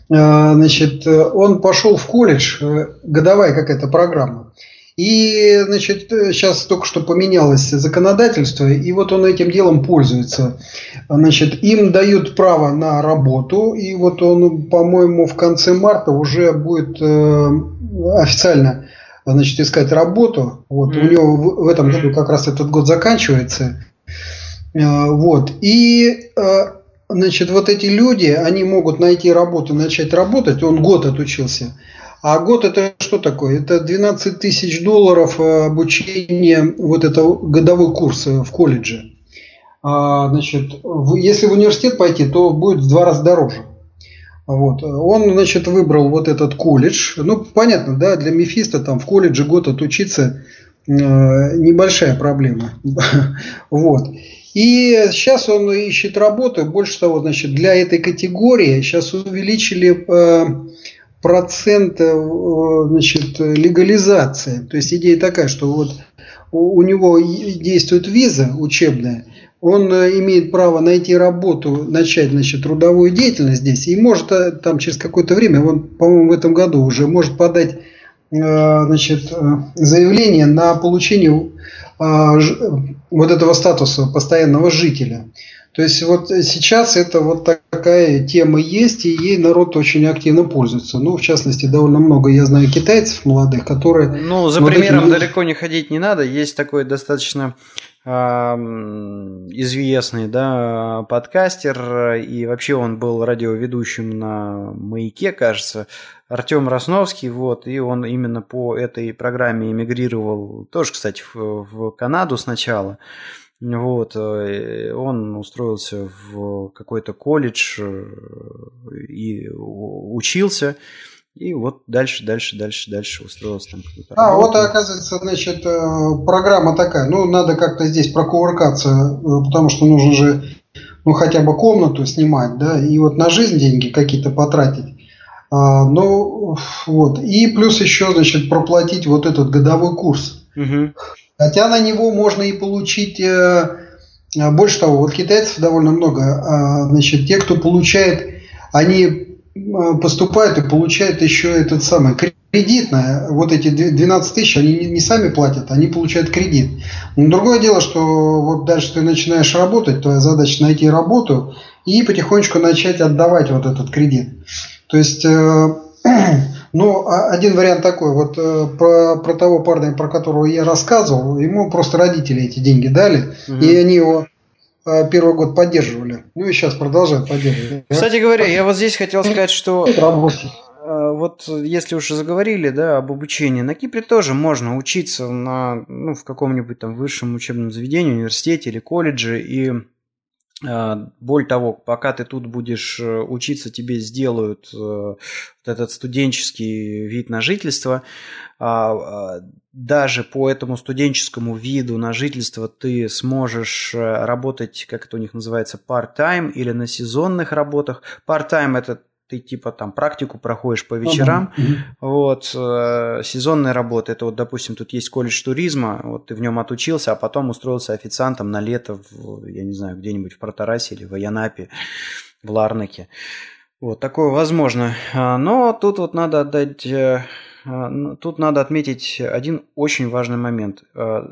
Э, значит, он пошел в колледж, э, годовая какая-то программа. И, значит, сейчас только что поменялось законодательство, и вот он этим делом пользуется. Значит, им дают право на работу, и вот он, по-моему, в конце марта уже будет э, официально значит, искать работу. Вот, mm-hmm. У него в, в этом году как раз этот год заканчивается. Э, вот. И э, Значит, вот эти люди, они могут найти работу, начать работать. Он год отучился. А год это что такое? Это 12 тысяч долларов э, обучения, вот это годовой курс в колледже. А, значит, если в университет пойти, то будет в два раза дороже. Вот. Он, значит, выбрал вот этот колледж. Ну, понятно, да, для Мефиста там в колледже год отучиться небольшая проблема. вот. И сейчас он ищет работу. Больше того, значит, для этой категории сейчас увеличили э, процент э, значит, легализации. То есть идея такая, что вот у него действует виза учебная, он э, имеет право найти работу, начать значит, трудовую деятельность здесь, и может там через какое-то время, он, по-моему, в этом году уже может подать значит, заявление на получение вот этого статуса постоянного жителя. То есть вот сейчас это вот такая тема есть, и ей народ очень активно пользуется. Ну, в частности, довольно много, я знаю, китайцев молодых, которые... Ну, за примером этим... далеко не ходить не надо. Есть такой достаточно известный да, подкастер, и вообще он был радиоведущим на «Маяке», кажется, Артем Росновский, вот, и он именно по этой программе эмигрировал, тоже, кстати, в, в Канаду сначала, вот, э, он устроился в какой-то колледж э, и учился, и вот дальше, дальше, дальше, дальше устроился там какую-то А, вот оказывается, значит, э, программа такая. Ну, надо как-то здесь прокувыркаться, потому что нужно же, ну, хотя бы комнату снимать, да, и вот на жизнь деньги какие-то потратить. А, ну, вот. И плюс еще, значит, проплатить вот этот годовой курс. Угу. Хотя на него можно и получить э, больше того, вот китайцев довольно много. А, значит, те, кто получает, они э, поступают и получают еще этот самый кредитное. Вот эти 12 тысяч, они не сами платят, они получают кредит. Но другое дело, что вот дальше ты начинаешь работать, твоя задача найти работу и потихонечку начать отдавать вот этот кредит. То есть э, Ну, а один вариант такой, вот э, про, про того парня, про которого я рассказывал, ему просто родители эти деньги дали, угу. и они его первый год поддерживали. Ну и сейчас продолжают поддерживать. Кстати говоря, я вот здесь хотел сказать, что вот если уж заговорили, да, об обучении, на Кипре тоже можно учиться на, ну, в каком-нибудь там высшем учебном заведении, университете или колледже, и а, более того, пока ты тут будешь э, учиться, тебе сделают э, вот этот студенческий вид на жительство. Даже по этому студенческому виду на жительство ты сможешь э, работать, как это у них называется, part-time или на сезонных работах. Part-time – это ты типа там практику проходишь по вечерам, uh-huh. вот, э, сезонная работа, это вот, допустим, тут есть колледж туризма, вот ты в нем отучился, а потом устроился официантом на лето, в, я не знаю, где-нибудь в Протарасе или в Аянапе, в Ларнаке. Вот, такое возможно. А, но тут вот надо отдать, э, тут надо отметить один очень важный момент. А,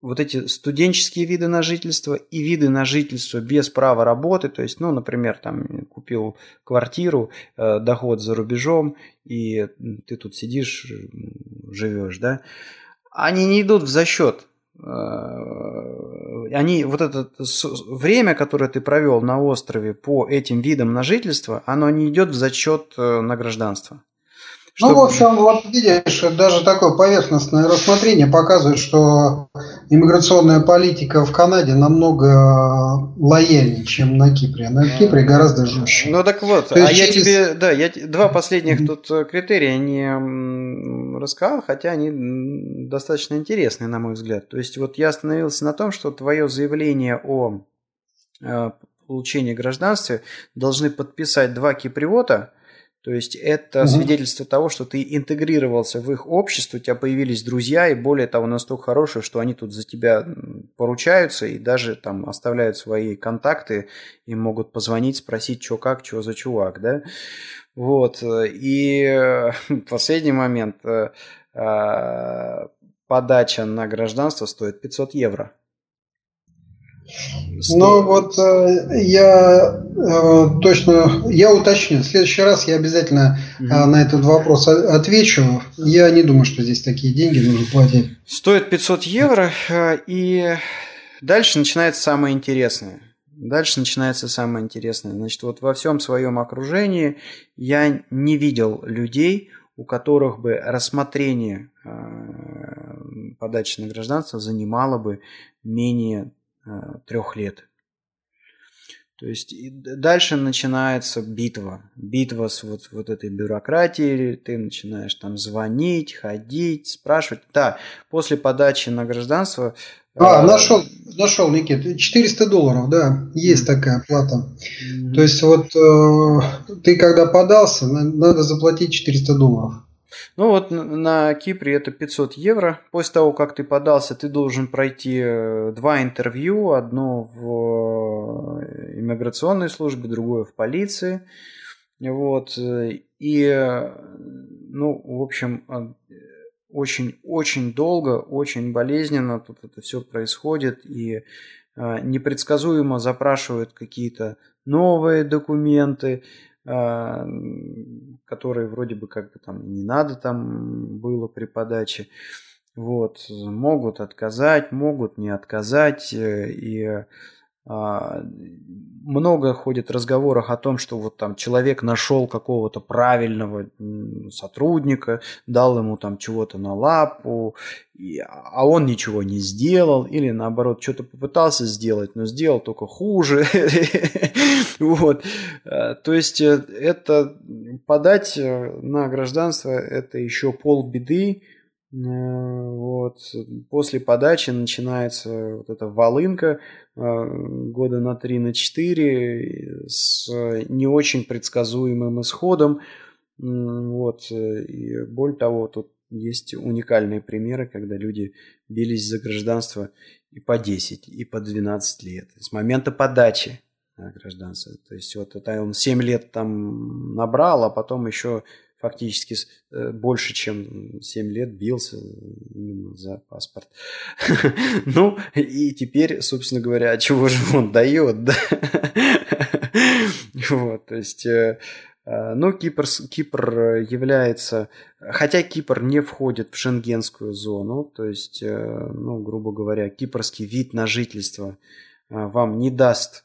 вот эти студенческие виды на жительство и виды на жительство без права работы, то есть, ну, например, там купил квартиру, э, доход за рубежом, и ты тут сидишь, живешь, да, они не идут в засчет. Э, они, вот это время, которое ты провел на острове по этим видам на жительство, оно не идет в зачет э, на гражданство. Чтобы... Ну, в общем, вот видишь, даже такое поверхностное рассмотрение показывает, что иммиграционная политика в Канаде намного лояльнее, чем на Кипре. На Кипре гораздо жестче. Ну так вот, То а я через... тебе, да, я два последних тут э, критерия не рассказал, хотя они достаточно интересные, на мой взгляд. То есть вот я остановился на том, что твое заявление о э, получении гражданства должны подписать два кипривота – то есть это угу. свидетельство того, что ты интегрировался в их общество, у тебя появились друзья, и более того, настолько хорошие, что они тут за тебя поручаются и даже там оставляют свои контакты и могут позвонить, спросить, что как, что за чувак, да. Вот. И последний момент. Э, а, подача на гражданство стоит 500 евро. Ну вот э, я э, точно, я уточню. В следующий раз я обязательно mm на этот вопрос отвечу. Я не думаю, что здесь такие деньги нужно платить. Стоит 500 евро, и дальше начинается самое интересное. Дальше начинается самое интересное. Значит, вот во всем своем окружении я не видел людей, у которых бы рассмотрение подачи на гражданство занимало бы менее Э, трех лет. То есть дальше начинается битва. Битва с вот, вот этой бюрократией. Ты начинаешь там звонить, ходить, спрашивать. Да, после подачи на гражданство... А, э, нашел, нашел, Никит. 400 долларов, да, есть такая плата. То есть вот э, ты когда подался, надо заплатить 400 долларов. Ну вот на Кипре это 500 евро. После того, как ты подался, ты должен пройти э, два интервью. Одно в э, иммиграционной службе, другое в полиции. Вот. И, ну, в общем, очень-очень долго, очень болезненно тут это все происходит. И э, непредсказуемо запрашивают какие-то новые документы. Которые вроде бы как бы там не надо там было при подаче. Вот, могут отказать, могут не отказать. Э, и много ходит разговоров о том, что вот там человек нашел какого-то правильного сотрудника, дал ему там чего-то на лапу, а он ничего не сделал, или наоборот, что-то попытался сделать, но сделал только хуже. Вот. Э, то есть э, это подать на гражданство это еще полбеды, Э, вот. После подачи начинается вот эта волынка э, года на 3 на 4 с не очень предсказуемым исходом. Вот. И более того, тут есть уникальные примеры, когда люди бились за гражданство и по 10, и по 12 лет. С момента подачи гражданства. То есть вот это он 7 лет там набрал, а потом еще фактически э, больше, чем 7 лет бился именно за паспорт. Ну, и теперь, собственно говоря, чего же он дает, да? Вот, то есть... Э, э, ну, Кипр, Кипр является, хотя Кипр не входит в шенгенскую зону, то есть, ну, грубо говоря, кипрский вид на жительство вам не даст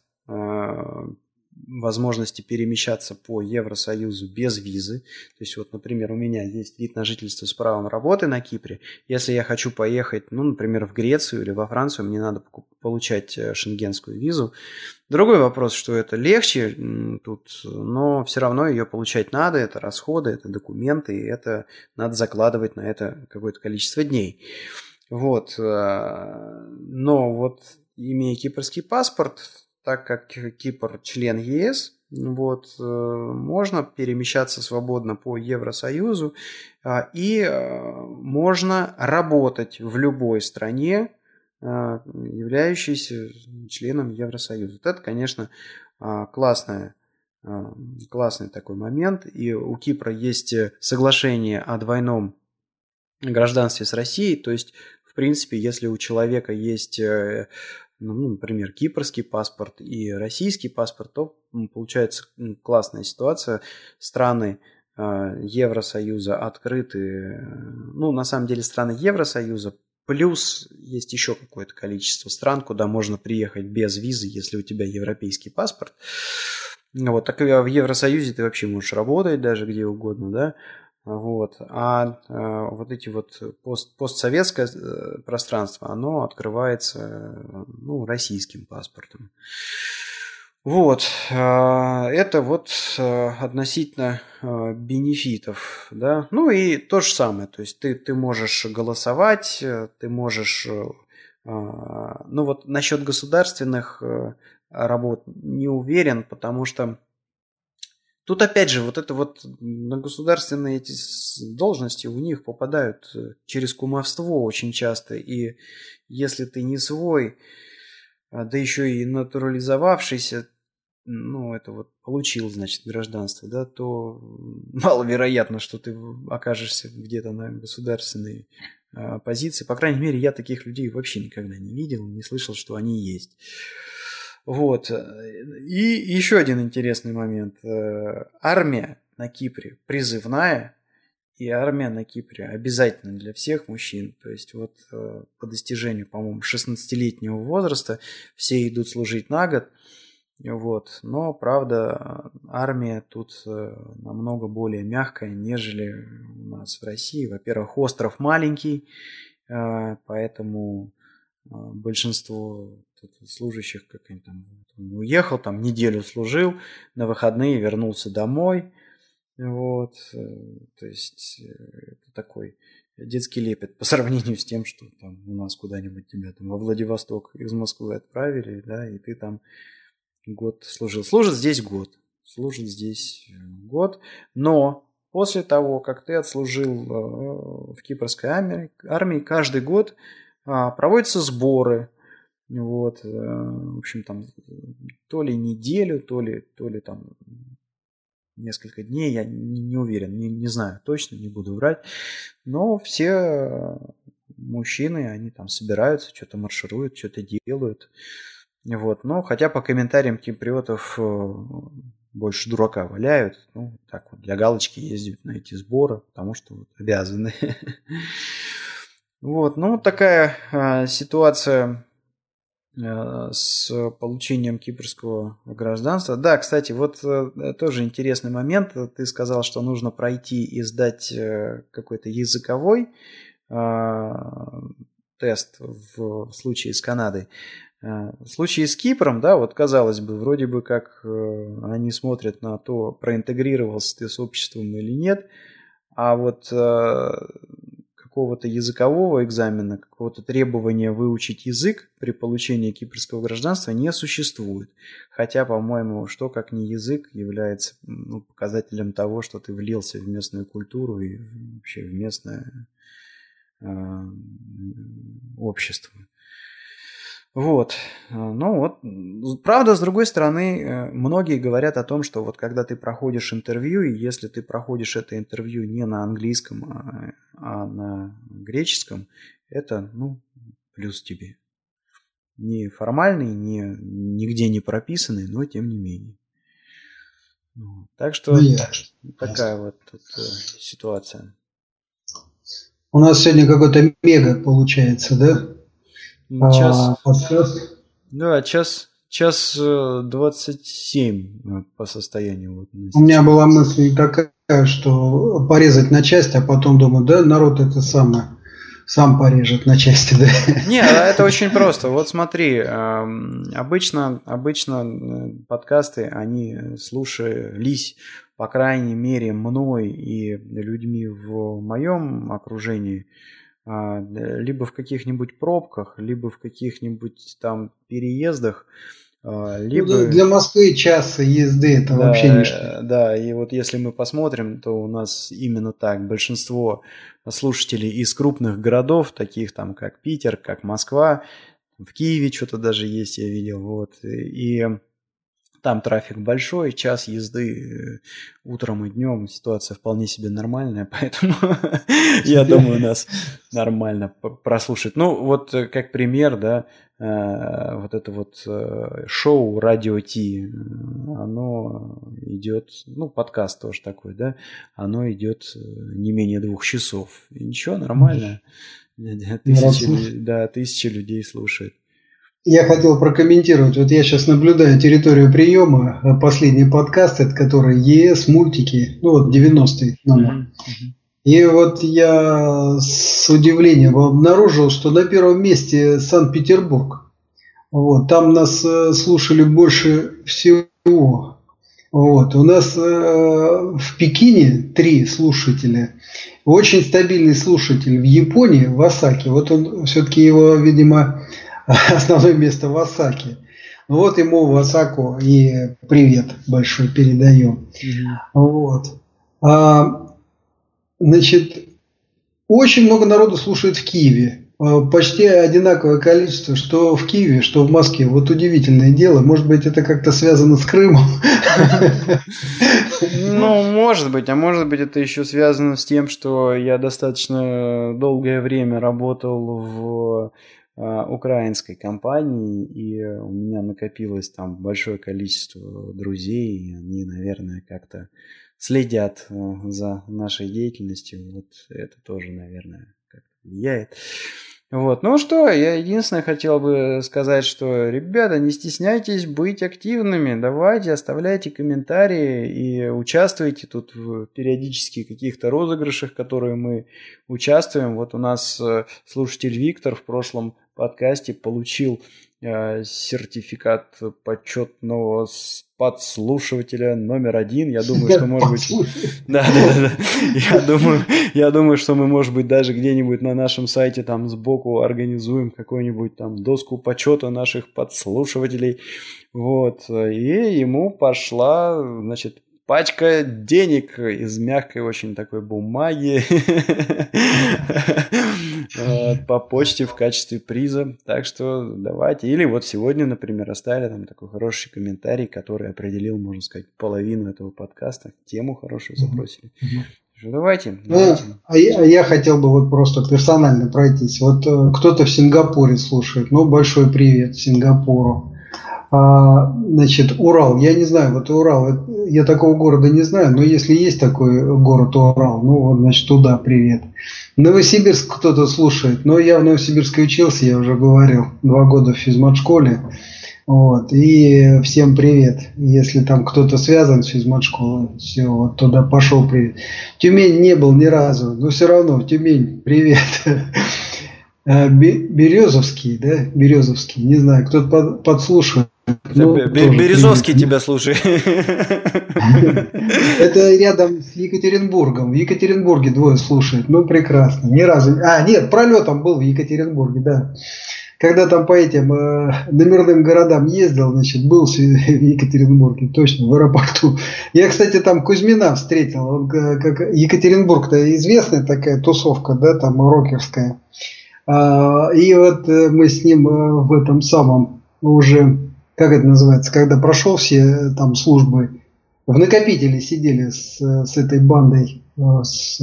возможности перемещаться по Евросоюзу без визы. То есть вот, например, у меня есть вид на жительство с правом работы на Кипре. Если я хочу поехать, ну, например, в Грецию или во Францию, мне надо получать э, шенгенскую визу. Другой вопрос, что это легче тут, но все равно ее получать надо, это расходы, это документы, и это надо закладывать на это какое-то количество дней. Вот. Э, но вот имея кипрский паспорт, так как Кипр член ЕС, вот, э, можно перемещаться свободно по Евросоюзу а, и э, можно работать в любой стране, э, являющейся членом Евросоюза. Вот это, конечно, классная классный такой момент. И у Кипра есть соглашение о двойном гражданстве с Россией. То есть, в принципе, если у человека есть ну, ну, например, кипрский паспорт и российский паспорт, то получается классная ситуация. Страны а, Евросоюза открыты, ну, на самом деле страны Евросоюза, плюс есть еще какое-то количество стран, куда можно приехать без визы, если у тебя европейский паспорт. Вот, так и в Евросоюзе ты вообще можешь работать даже где угодно, да, вот. А э, вот эти вот пост, постсоветское э, пространство, оно открывается ну, российским паспортом. Вот, э, это вот э, относительно э, бенефитов, да, ну и то же самое, то есть ты, ты можешь голосовать, ты можешь, ну вот насчет государственных работ не уверен, потому что Тут опять же, вот это вот на государственные эти должности у них попадают э, через кумовство очень часто. И если ты не свой, а, да еще и натурализовавшийся, ну, это вот получил, значит, гражданство, да, то маловероятно, что ты окажешься где-то на государственной а, позиции. По крайней мере, я таких людей вообще никогда не видел, не слышал, что они есть. Вот. И еще один интересный момент. Э, армия на Кипре призывная, и армия на Кипре обязательно для всех мужчин. То есть вот э, по достижению, по-моему, 16-летнего возраста все идут служить на год. Вот. Но, правда, армия тут э, намного более мягкая, нежели у нас в России. Во-первых, остров маленький, поэтому большинство служащих, как они там, он уехал, там неделю служил, на выходные вернулся домой. Вот, э, то есть э, это такой детский лепет по сравнению с тем, что там у нас куда-нибудь тебя там во Владивосток из Москвы отправили, да, и ты там год служил. Служит здесь год, служит здесь э, год, но после того, как ты отслужил в кипрской армии, армии каждый год а, проводятся сборы – вот, э, в общем, там то ли неделю, то ли, то ли там несколько дней, я не, не уверен, не, не знаю точно, не буду врать. Но все мужчины, они там собираются, что-то маршируют, что-то делают. Вот, но хотя по комментариям киприотов э, больше дурака валяют, ну, так вот, для галочки ездят на эти сборы, потому что вот, обязаны. Вот, ну, такая а, ситуация Э, с получением кипрского гражданства. Да, кстати, вот э, тоже интересный момент. Ты сказал, что нужно пройти и сдать э, какой-то языковой тест в случае с Канадой. В случае с Кипром, да, вот казалось бы, вроде бы как они смотрят на то, проинтегрировался ты с обществом или нет, а вот какого-то языкового экзамена, какого-то требования выучить язык при получении кипрского гражданства не существует. Хотя, по-моему, что как не язык является ну, показателем того, что ты влился в местную культуру и вообще в местное э, общество. Вот. Ну вот. Правда, с другой стороны, э, многие говорят о том, что вот когда ты проходишь интервью, и если ты проходишь это интервью не на английском, а, а на греческом, это, ну, плюс тебе. Не формальный, не, нигде не прописанный, но тем не менее. Так что ну, такая вот тут э, ситуация. У нас сегодня какой-то мега получается, да? Час. А, подкаст. Да, час, час 27 по состоянию. У меня была мысль такая, что порезать на части, а потом думаю, да, народ это самое сам порежет на части, да? Не, а это очень просто. Вот смотри, обычно, обычно подкасты, они слушались, по крайней мере, мной и людьми в моем окружении, либо в каких-нибудь пробках, либо в каких-нибудь там переездах, а, ну, либо... Ну, для Москвы час езды это да, вообще ничто. Да, и вот если мы посмотрим, то у нас именно так большинство слушателей из крупных городов, таких там как Питер, как Москва, в Киеве что-то даже есть, я видел, вот, и там трафик большой, час езды э, утром и днем, ситуация вполне себе нормальная, поэтому я думаю, нас нормально прослушать. Ну, вот э, как пример, да, э, вот это вот шоу Радио Ти, оно идет, ну, подкаст тоже такой, да, оно идет не менее двух часов. И ничего, нормально. Тысячи, да, тысячи людей слушают. Я хотел прокомментировать. Вот я сейчас наблюдаю территорию приема, э, последний подкаст, это который ЕС, мультики, ну вот 90-й номер. И вот я с удивлением обнаружил, что на первом месте Санкт-Петербург. Вот, там нас э, слушали больше всего. Вот, у нас э, в Пекине три слушателя. Очень стабильный слушатель в Японии, в Осаке. Вот он все-таки его, видимо, основное место в Осаке. Ну вот ему в Осаку и привет большой передаем. Mm-hmm. Вот. А, значит, очень много народу слушает в Киеве. А, почти одинаковое количество, что в Киеве, что в Москве. Вот удивительное дело. Может быть, это как-то связано с Крымом? Ну, может быть. А может быть, это еще связано с тем, что я достаточно долгое время работал в украинской компании, и у меня накопилось там большое количество друзей, и они, наверное, как-то следят э, за нашей деятельностью. Вот это тоже, наверное, как влияет. Вот. Ну что, я единственное хотел бы сказать, что, ребята, не стесняйтесь быть активными, давайте, оставляйте комментарии и участвуйте тут в периодически каких-то розыгрышах, которые мы участвуем. Вот у нас э, слушатель Виктор в прошлом подкасте получил э, сертификат почетного подслушивателя номер один. Я думаю, что может быть... Да, да, да. Я думаю, я думаю, что мы, может быть, даже где-нибудь на нашем сайте там сбоку организуем какую-нибудь там доску почета наших подслушивателей. Вот. И ему пошла, значит, пачка денег из мягкой очень такой бумаги по почте в качестве приза. Так что давайте. Или вот сегодня, например, оставили там такой хороший комментарий, который определил, можно сказать, половину этого подкаста. Тему хорошую запросили. Давайте. Ну, давайте. А, я, а я хотел бы вот просто персонально пройтись. Вот э, кто-то в Сингапуре слушает. Ну, большой привет Сингапуру. А, значит, Урал, я не знаю, вот Урал, я такого города не знаю, но если есть такой город Урал, ну значит, туда привет. Новосибирск кто-то слушает, но я в Новосибирске учился, я уже говорил, два года в физмат-школе. Вот, и всем привет. Если там кто-то связан с физмат-школой, все, вот туда пошел привет. Тюмень не был ни разу, но все равно, Тюмень, привет. Э, Березовский, да, Березовский, не знаю, кто-то подслушивает. Ну, Березовский тебя слушай. Это рядом с Екатеринбургом. В Екатеринбурге двое слушают. Ну, прекрасно. Ни разу. А, нет, пролетом был в Екатеринбурге, да. Когда там по этим э, номерным городам ездил, значит, был в Екатеринбурге, точно, в аэропорту. Я, кстати, там Кузьмина встретил. Он, как Екатеринбург-то известная такая тусовка, да, там рокерская. А, и вот э, мы с ним э, в этом самом уже как это называется, когда прошел все э, там службы, в накопителе сидели с, с этой бандой, э, с,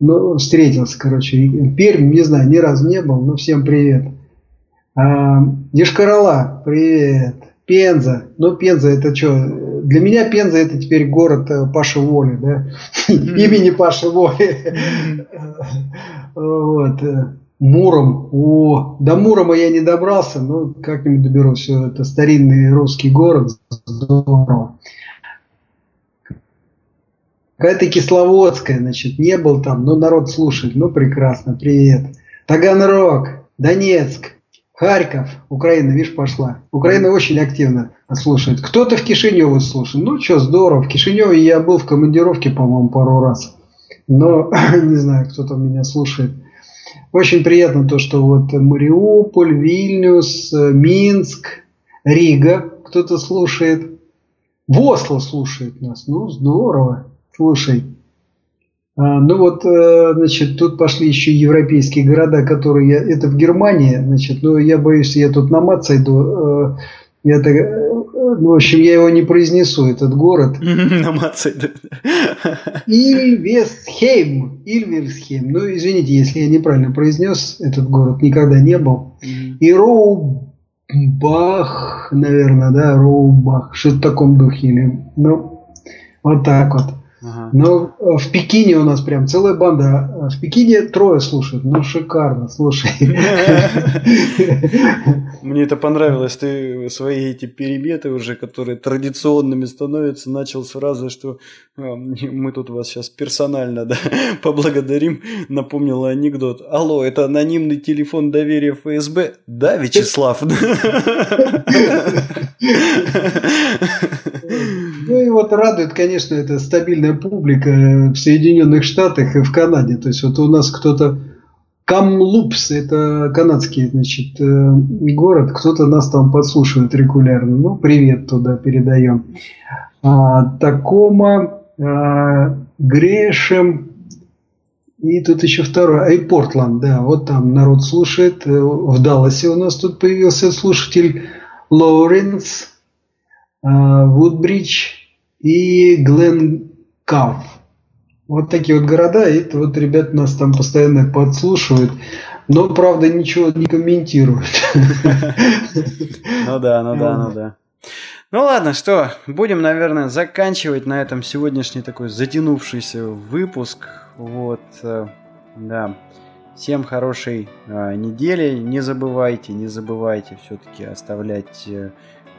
ну, встретился, короче. Пермь, не знаю, ни разу не был, но всем привет. А, Ешкарала, привет. Пенза. Ну, Пенза это что? Для меня Пенза это теперь город э, Паши Воли, да? Имени Паши Воли. Вот. Муром. О, до Мурома я не добрался, но как-нибудь доберусь. Это старинный русский город. Здорово. Какая-то Кисловодская, значит, не был там, но народ слушает. Ну, прекрасно, привет. Таганрог, Донецк, Харьков, Украина, видишь, пошла. Украина очень активно слушает. Кто-то в Кишиневе слушает. Ну, что, здорово. В Кишиневе я был в командировке, по-моему, пару раз. Но не знаю, кто там меня слушает. Очень приятно то, что вот Мариуполь, Вильнюс, Минск, Рига кто-то слушает. Восло слушает нас. Ну, здорово. Слушай, а, ну вот, э, значит, тут пошли еще европейские города, которые это в Германии, значит, но я боюсь, я тут на мат сойду. Я так, э, ну, в общем, я его не произнесу, этот город. Сойду. Ильвесхейм. Ильверсхейм. Ну, извините, если я неправильно произнес этот город, никогда не был. И Роубах, наверное, да, Роубах, что-то в таком духе. Или, ну, вот так вот. Ага. Но э, в Пекине у нас прям целая банда. А в Пекине трое слушают. Ну, шикарно, слушай. Мне это понравилось. Ты свои эти переметы уже, которые традиционными становятся, начал сразу, что а, мы тут вас сейчас персонально да, поблагодарим. Напомнил анекдот. Алло, это анонимный телефон доверия ФСБ? Да, Вячеслав? Ну и вот радует, конечно, это стабильная публика в Соединенных Штатах и в Канаде. То есть вот у нас кто-то Камлупс, это канадский, значит, э, город, кто-то нас там подслушивает регулярно. Ну, привет туда передаем. А, Такома, а, Грешем, и тут еще второй, а и Портланд, да, вот там народ слушает. Э, в Далласе у нас тут появился слушатель Лоуренс, а, Вудбридж и Глен Кав. Вот такие вот города, и это вот ребят нас там постоянно подслушивают, но, правда, ничего не комментируют. Ну да, ну да, ну да. Ну ладно, что, будем, наверное, заканчивать на этом сегодняшний такой затянувшийся выпуск. Вот, э, да. Всем хорошей э, недели. Не забывайте, не забывайте все-таки оставлять э,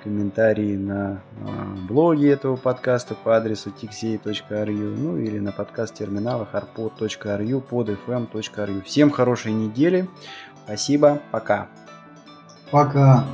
комментарии на э, блоге этого подкаста по адресу tixey.ru, ну или на подкаст-терминалах arpod.ru, podfm.ru. Всем хорошей недели. Спасибо. Пока. Пока.